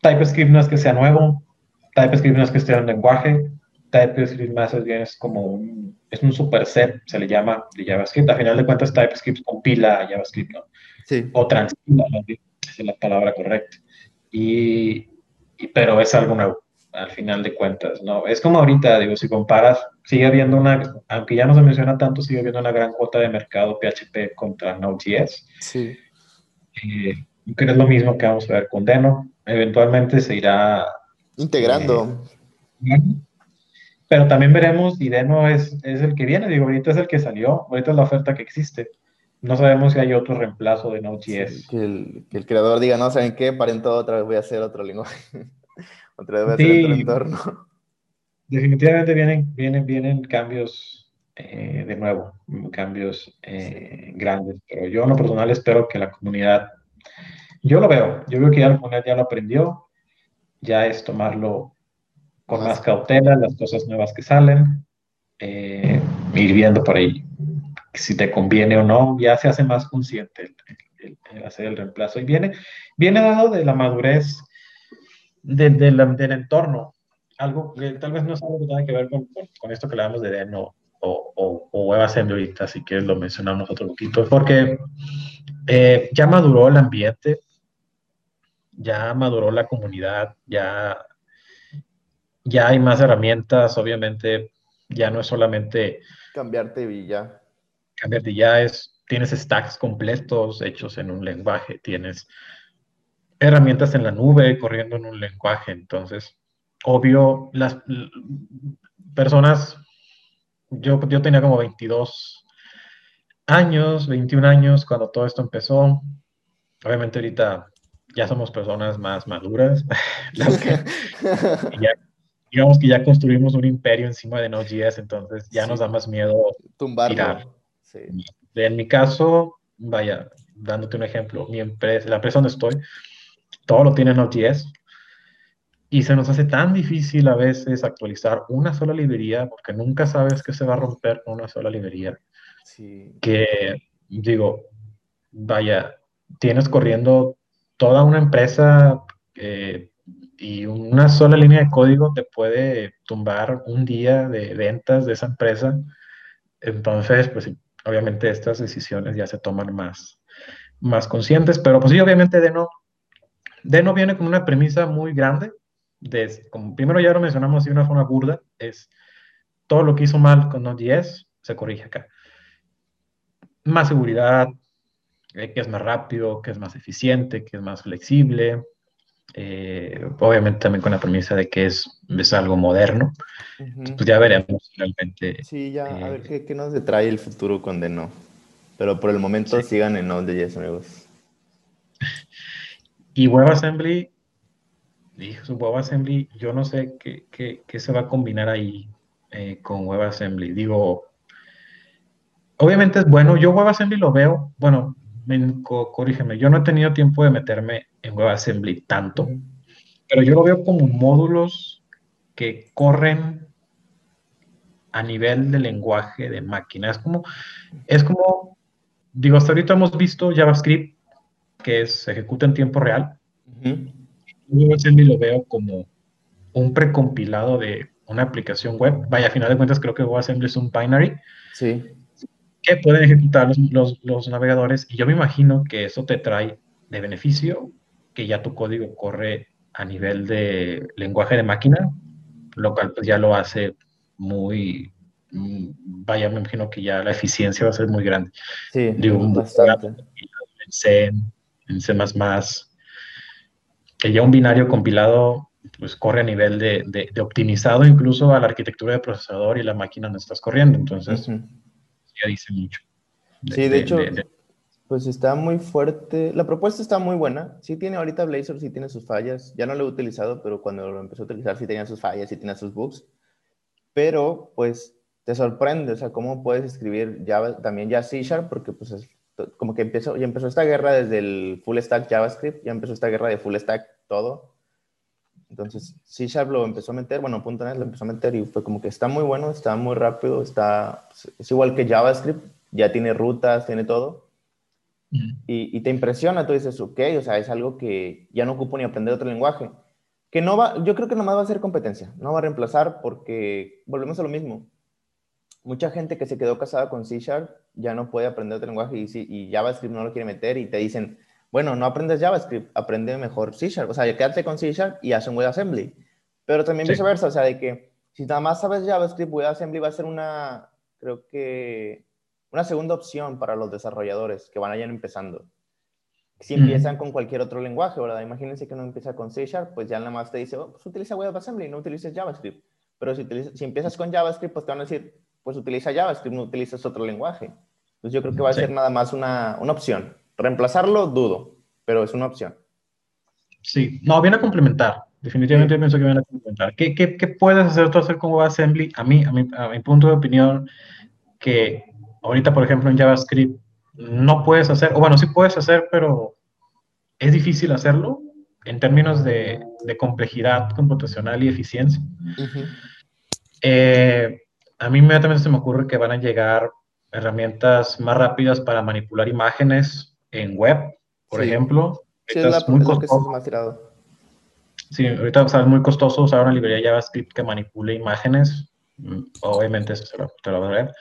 TypeScript no es que sea nuevo, TypeScript no es que sea un lenguaje, TypeScript más bien es como un, es un superset, se le llama, de JavaScript. A final de cuentas, TypeScript compila JavaScript, ¿no? Sí. O transpila, es la palabra correcta. Y, y, pero es algo nuevo al final de cuentas, ¿no? Es como ahorita, digo, si comparas, sigue habiendo una, aunque ya no se menciona tanto, sigue habiendo una gran cuota de mercado PHP contra Node.js. Sí. Eh, que es lo mismo que vamos a ver con Deno. Eventualmente se irá... Integrando. Eh, pero también veremos y Deno es, es el que viene, digo, ahorita es el que salió, ahorita es la oferta que existe. No sabemos si hay otro reemplazo de Node.js. que, el, que el creador diga, no, ¿saben qué? Paren todo otra vez, voy a hacer otro lenguaje. [LAUGHS] otra vez sí, otro entorno. Definitivamente vienen, vienen, vienen cambios eh, de nuevo, cambios eh, grandes, pero yo en lo personal espero que la comunidad, yo lo veo, yo veo que ya la comunidad ya lo aprendió, ya es tomarlo con más cautela, las cosas nuevas que salen, eh, ir viendo por ahí si te conviene o no, ya se hace más consciente el, hacer el reemplazo. Y viene, viene dado de la madurez del entorno, algo que tal vez no es algo que tenga que ver con, con, esto que hablamos de Deno o, o, o WebAssembly ahorita, así que lo mencionamos otro poquito, porque eh, ya maduró el ambiente, ya maduró la comunidad, ya, ya hay más herramientas, obviamente ya no es solamente... Cambiarte y ya. Cambiarte ya es, tienes stacks completos hechos en un lenguaje, tienes herramientas en la nube corriendo en un lenguaje, entonces, obvio, las personas, yo, yo tenía como 22 años, 21 años cuando todo esto empezó, obviamente ahorita ya somos personas más maduras, [LAUGHS] [LAUGHS] digamos que ya construimos un imperio encima de Node.js, entonces ya nos da más miedo tumbarlo. En mi caso, vaya, dándote un ejemplo, mi empresa, la empresa donde estoy, todo lo tiene Node.js y se nos hace tan difícil a veces actualizar una sola librería porque nunca sabes que se va a romper con una sola librería. Que digo, vaya, tienes corriendo toda una empresa eh, y una sola línea de código te puede tumbar un día de ventas de esa empresa. Entonces, pues obviamente estas decisiones ya se toman más, más conscientes, pero pues sí, obviamente Deno, Deno viene con una premisa muy grande. De, como primero ya lo mencionamos de una forma burda, es todo lo que hizo mal con Node.js se corrige acá. Más seguridad, eh, que es más rápido, que es más eficiente, que es más flexible. Eh, obviamente también con la premisa de que es, es algo moderno. Pues ya veremos realmente. Sí, ya, a ver eh, qué, nos detrae el futuro con Deno. Pero por el momento sigan en Node.js, amigos. [LAUGHS] Y WebAssembly, dijo WebAssembly, yo no sé qué, qué, qué, se va a combinar ahí con WebAssembly. Digo, obviamente es bueno, yo WebAssembly lo veo, bueno, corrígeme, yo no he tenido tiempo de meterme en WebAssembly tanto, pero yo lo veo como módulos que corren a nivel de lenguaje de máquina. Es como, es como, digo, hasta ahorita hemos visto JavaScript que se ejecuta en tiempo real. WebAssembly lo veo como un precompilado de una aplicación web. Vaya, a final de cuentas creo que WebAssembly es un binary. Sí que pueden ejecutar los, los, navegadores y yo me imagino que eso te trae de beneficio que ya tu código corre a nivel de lenguaje de máquina, lo cual pues ya lo hace muy, mm, vaya, me imagino que ya la eficiencia va a ser muy grande. Sí, Digo, bastante. En C, en C++, que ya un binario compilado pues corre a nivel de, de, optimizado incluso a la arquitectura de procesador y la máquina donde estás corriendo. Entonces, ya dice mucho. sí, de, hecho, pues está muy fuerte. La propuesta está muy buena. Sí tiene ahorita Blazor, sí tiene sus fallas. Ya no lo he utilizado, pero cuando lo empezó a utilizar sí tenía sus fallas, sí tenía sus bugs. Pero, pues, te sorprende, o sea, cómo puedes escribir Java, también ya C Sharp, porque pues es, como que empezó, ya empezó esta guerra desde el full stack JavaScript, ya empezó esta guerra de full stack todo. Entonces, C Sharp lo empezó a meter, bueno, .NET lo empezó a meter y fue como que está muy bueno, está muy rápido, está, es igual que JavaScript, ya tiene rutas, tiene todo. y, y, te impresiona, tú dices, ok, o sea, es algo que ya no ocupo ni aprender otro lenguaje. Que no va, yo creo que nomás va a ser competencia, no va a reemplazar porque volvemos a lo mismo. Mucha gente que se quedó casada con C Sharp ya no puede aprender otro lenguaje y, y JavaScript no lo quiere meter y te dicen, bueno, no aprendes JavaScript, aprende mejor C Sharp. O sea, quédate con C Sharp y haz un WebAssembly. Pero también viceversa, o sea, de que si nada más sabes JavaScript, WebAssembly va a ser una, creo que, una segunda opción para los desarrolladores que van a ir empezando. Si empiezan con cualquier otro lenguaje, ¿verdad? Imagínense que no empieza con C Sharp, pues ya nada más te dice, oh, pues utiliza WebAssembly, no utilices JavaScript. Pero si, si empiezas con JavaScript, pues te van a decir, pues utiliza JavaScript, no utilices otro lenguaje. Entonces yo creo que va a ser nada más una, una opción. Reemplazarlo, dudo, pero es una opción. Sí, no, viene a complementar. Definitivamente pienso que van a implementar. ¿Qué, qué, qué puedes hacer tú hacer con WebAssembly? A mí, a mi, a mi punto de opinión, que ahorita, por ejemplo, en JavaScript no puedes hacer, o bueno, sí puedes hacer, pero es difícil hacerlo en términos de, de complejidad computacional y eficiencia. eh, a mí inmediatamente se me ocurre que van a llegar herramientas más rápidas para manipular imágenes en web, por Sí. ejemplo. Sí, es, Ahorita la, es muy es que costoso. tirado. Sí, ahorita o sea, es muy costoso usar una librería JavaScript que manipule imágenes. Mm, Obviamente eso se lo, te lo voy a ver.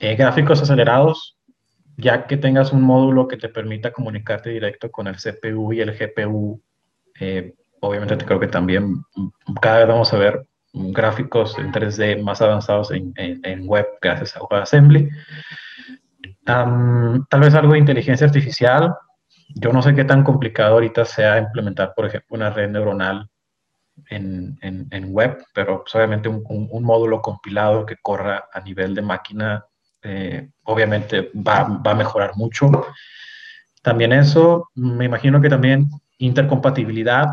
Eh, gráficos acelerados, ya que tengas un módulo que te permita comunicarte directo con el CPU y el GPU. eh, obviamente creo que también mm, cada vez vamos a ver gráficos en 3D más avanzados en, en- en web gracias a WebAssembly. Am, tal vez algo de inteligencia artificial. Yo no sé qué tan complicado ahorita sea implementar, por ejemplo, una red neuronal en, en- en web, pero pues, obviamente un, un- un módulo compilado que corra a nivel de máquina, eh, obviamente va, va a mejorar mucho. También eso, me imagino que también intercompatibilidad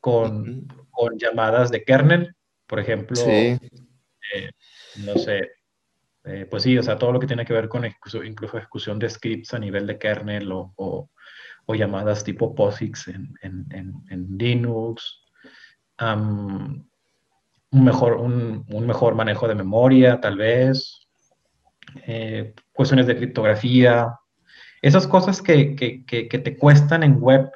con, con llamadas de kernel, por ejemplo, Sí, no sé, eh, pues sí, o sea, todo lo que tiene que ver con incluso, ejecución de scripts a nivel de kernel o, llamadas tipo POSIX en, Linux, un, mejor, un, mejor manejo de memoria, tal vez, eh, cuestiones de criptografía, esas cosas que, te cuestan en web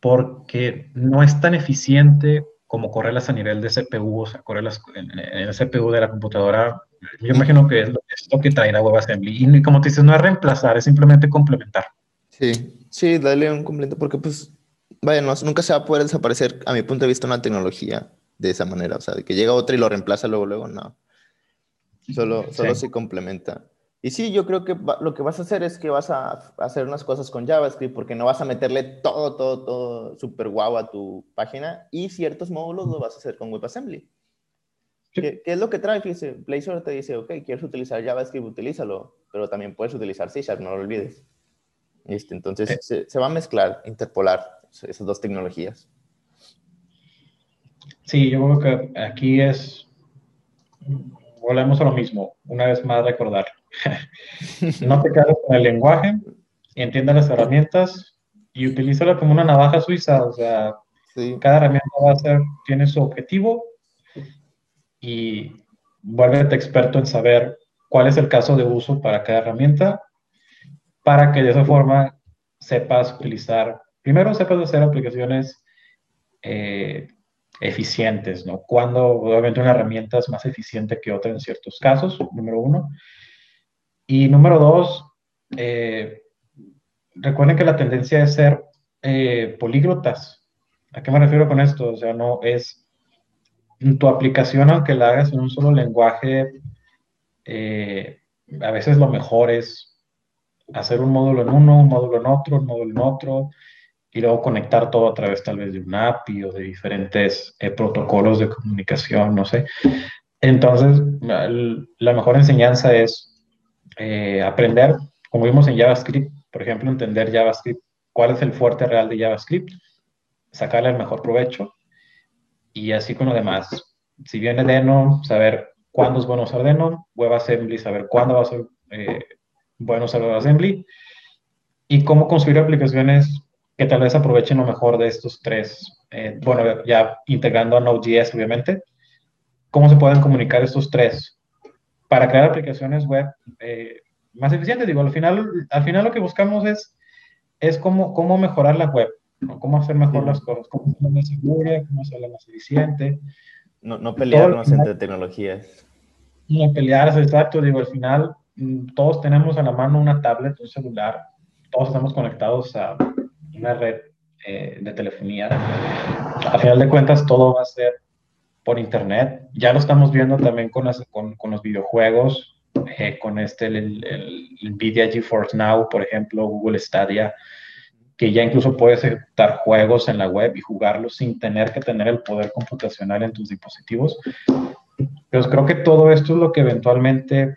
porque no es tan eficiente como correrlas a nivel de CPU, o sea, correrlas en el CPU de la computadora. Yo imagino que es lo, es lo que traerá WebAssembly. Y como te dices, no es reemplazar, es simplemente complementar. sí, sí, dale un completo porque pues, vaya, no, nunca se va a poder desaparecer, a mi punto de vista, una tecnología de esa manera, o sea, de que llega otra y lo reemplaza luego, luego, no. Solo, solo Sí. se complementa. Y sí, yo creo que va- lo que vas a hacer es que vas a hacer unas cosas con JavaScript porque no vas a meterle todo, todo, todo súper guau a tu página y ciertos módulos lo vas a hacer con WebAssembly. ¿Qué, qué es lo que trae? Fíjese, Blazor te dice, ok, quieres utilizar JavaScript, utilízalo, pero también puedes utilizar C Sharp, no lo olvides. Este, entonces, se, se va a mezclar, interpolar esas dos tecnologías. Sí, yo creo que aquí es, volvemos a lo mismo, una vez más recordar. [LAUGHS] no te quedes con el lenguaje, entiende las herramientas y utilízalo como una navaja suiza, o sea, Sí, cada herramienta va a ser, tiene su objetivo y vuélvete experto en saber cuál es el caso de uso para cada herramienta para que de esa forma sepas utilizar, primero sepas hacer aplicaciones eh, eficientes, ¿no? Cuando obviamente una herramienta es más eficiente que otra en ciertos casos, número uno. Y número dos, eh, recuerden que la tendencia es ser eh, políglotas. ¿A qué me refiero con esto? O sea, no es tu aplicación, aunque la hagas en un solo lenguaje, eh, a veces lo mejor es hacer un módulo en uno, un módulo en otro, un módulo en otro, y luego conectar todo a través tal vez de un API o de diferentes eh, protocolos de comunicación, no sé. Entonces, la mejor enseñanza es eh, aprender, como vimos en JavaScript, por ejemplo, entender JavaScript, cuál es el fuerte real de JavaScript, sacarle el mejor provecho, y así con lo demás. Si viene Deno, saber cuándo es bueno usar Deno, WebAssembly, saber cuándo va a ser eh, bueno usar WebAssembly, y cómo construir aplicaciones que tal vez aprovechen lo mejor de estos tres. eh, bueno, ya integrando a Node.js, obviamente, cómo se pueden comunicar estos tres para crear aplicaciones web eh, más eficientes. Digo, al final, al final lo que buscamos es, es cómo, cómo mejorar la web, ¿no? cómo hacer mejor Sí. las cosas, cómo hacerla más segura, cómo hacerla más eficiente. no, no pelearnos Todo- entre tecnologías. No pelearse, exacto. Digo, al final mm, todos tenemos a la mano una tablet, un celular, todos estamos conectados a una red eh, de telefonía. A final de cuentas, todo va a ser por internet. Ya lo estamos viendo también con, las, con, con los videojuegos, eh, con este, el, el- el Nvidia GeForce Now, por ejemplo, Google Stadia, que ya incluso puedes ejecutar juegos en la web y jugarlos sin tener que tener el poder computacional en tus dispositivos. Pero creo que todo esto es lo que eventualmente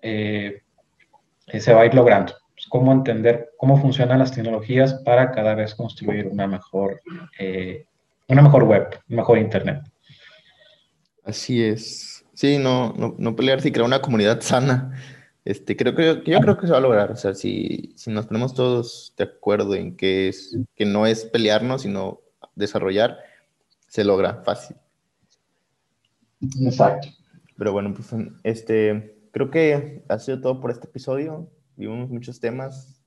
eh, se va a ir logrando. Pues, cómo entender cómo funcionan las tecnologías para cada vez construir una mejor eh, una mejor web, un mejor internet. Así es. Sí, no, no, no pelear, sí crear una comunidad sana. Este, creo que yo creo que se va a lograr. O sea, si, si nos ponemos todos de acuerdo en que es, que no es pelearnos, sino desarrollar, se logra fácil. Exacto. Pero bueno, pues este, creo que ha sido todo por este episodio. Vimos muchos temas.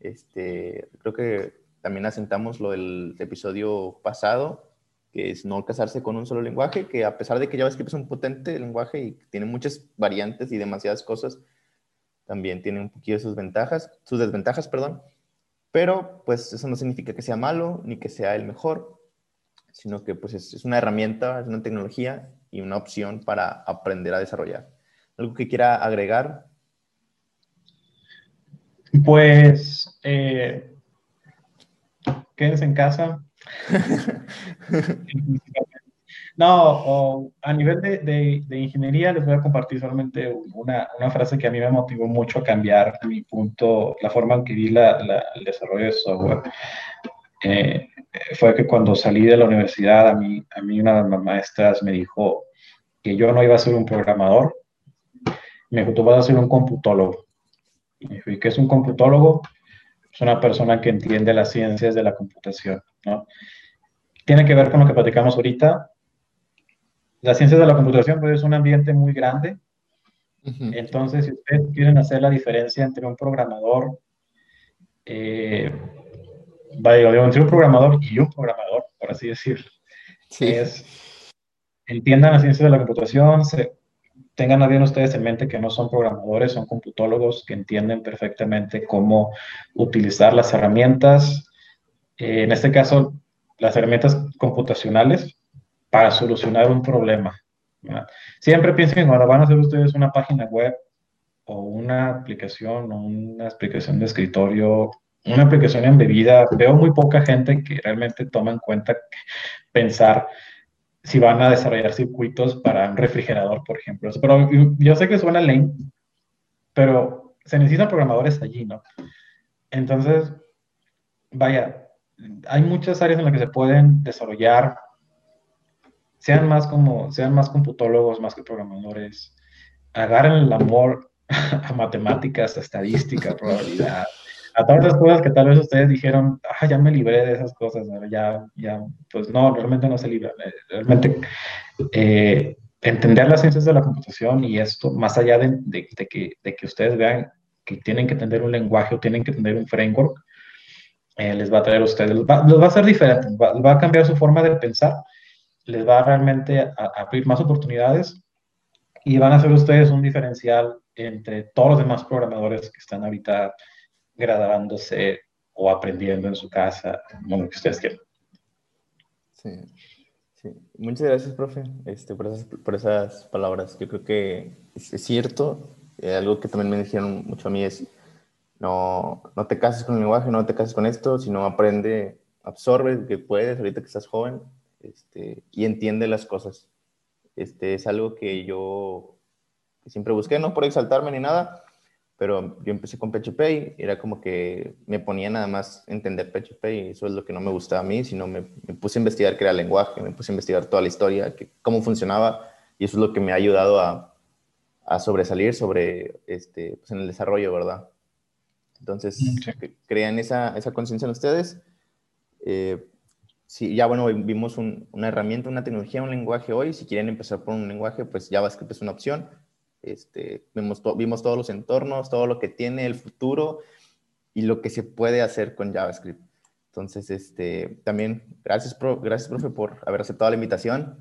Este, creo que también asentamos lo del episodio pasado, que es no casarse con un solo lenguaje, que a pesar de que JavaScript es un potente lenguaje y tiene muchas variantes y demasiadas cosas, también tiene un poquito sus ventajas, sus desventajas, perdón. Pero pues eso no significa que sea malo ni que sea el mejor, sino que pues es, es una herramienta, es una tecnología y una opción para aprender a desarrollar. ¿Algo que quiera agregar? Pues eh, quédense en casa. [LAUGHS] [LAUGHS] no, a nivel de, de, ingeniería les voy a compartir solamente una, una, frase que a mí me motivó mucho a cambiar mi punto, la forma en que vi la, el desarrollo de software. Eh, fue que cuando salí de la universidad, a mí, a mí una de las maestras me dijo que yo no iba a ser un programador, me dijo, tú vas a ser un computólogo. Me dijo, ¿y qué es un computólogo? Es una persona que entiende las ciencias de la computación, ¿no? Tiene que ver con lo que platicamos ahorita. Las ciencias de la computación pues, es un ambiente muy grande. Entonces, si ustedes quieren hacer la diferencia entre un programador, eh, vaya, entre un programador y un programador, por así decirlo, es entiendan las ciencias de la computación, se, tengan a bien ustedes en mente que no son programadores, son computólogos que entienden perfectamente cómo utilizar las herramientas, eh, en este caso, las herramientas computacionales para solucionar un problema. Siempre piensen cuando van a hacer ustedes una página web o una aplicación o una aplicación de escritorio, una aplicación embebida, veo muy poca gente que realmente toma en cuenta pensar si van a desarrollar circuitos para un refrigerador, por ejemplo. Pero yo sé que suena lame, pero se necesitan programadores allí, ¿no? Entonces, vaya, hay muchas áreas en las que se pueden desarrollar, sean más como, sean más computólogos, más que programadores, agarren el amor [LAUGHS] a matemáticas, a estadística, probabilidad, a todas las cosas que tal vez ustedes dijeron, ah, ya me libré de esas cosas, ya, ya, pues no, realmente no se libra. Eh, realmente eh, entender las ciencias de la computación y esto, más allá de, de, que, de, que, ustedes vean que tienen que tener un lenguaje o tienen que tener un framework, eh, les va a traer a ustedes, va, va a ser diferente, va, va, a cambiar su forma de pensar, les va realmente a, a abrir más oportunidades y van a ser ustedes un diferencial entre todos los demás programadores que están ahorita graduándose o aprendiendo en su casa, lo que ustedes quieran. Sí, sí. Muchas gracias, profe, este, por, esas, por esas palabras. Yo creo que es, cierto. Eh, algo que también me dijeron mucho a mí es, no, no te cases con el lenguaje, no te cases con esto, sino aprende, absorbe que puedes ahorita que estás joven este, y entiende las cosas. Este, es algo que yo siempre busqué, no por exaltarme ni nada, pero yo empecé con PHP y era como que me ponía nada más entender PHP y eso es lo que no me gustaba a mí, sino me, puse a investigar qué era el lenguaje, me puse a investigar toda la historia, que, cómo funcionaba y eso es lo que me ha ayudado a, a sobresalir sobre este, pues en el desarrollo, ¿verdad? Entonces, crean esa, esa conciencia en ustedes. Eh, sí, ya bueno, vimos una herramienta, una tecnología, un lenguaje hoy. Si quieren empezar por un lenguaje, pues JavaScript es una opción este, vimos, vimos todos los entornos, todo lo que tiene el futuro y lo que se puede hacer con JavaScript. Entonces, este, también gracias, gracias, profe, por haber aceptado la invitación,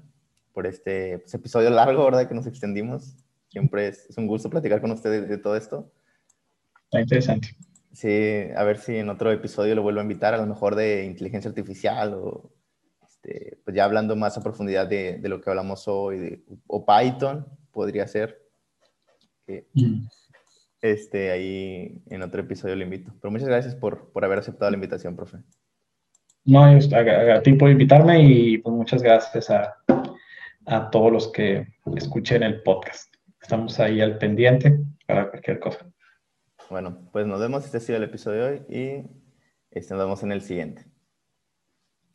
por este pues, episodio largo, ¿verdad? Que nos extendimos. Siempre es, un gusto platicar con ustedes de todo esto. Está interesante. Sí, a ver si en otro episodio lo vuelvo a invitar, a lo mejor de inteligencia artificial o este, pues ya hablando más a profundidad de, de lo que hablamos hoy, de, o Python podría ser. Mm. este, ahí en otro episodio lo invito. Pero muchas gracias por, por haber aceptado la invitación, profe. No, a, a, ti por invitarme y pues muchas gracias a, a todos los que escuchen el podcast. Estamos ahí al pendiente para cualquier cosa. Bueno, pues nos vemos. Este ha sido el episodio de hoy y este, nos vemos en el siguiente.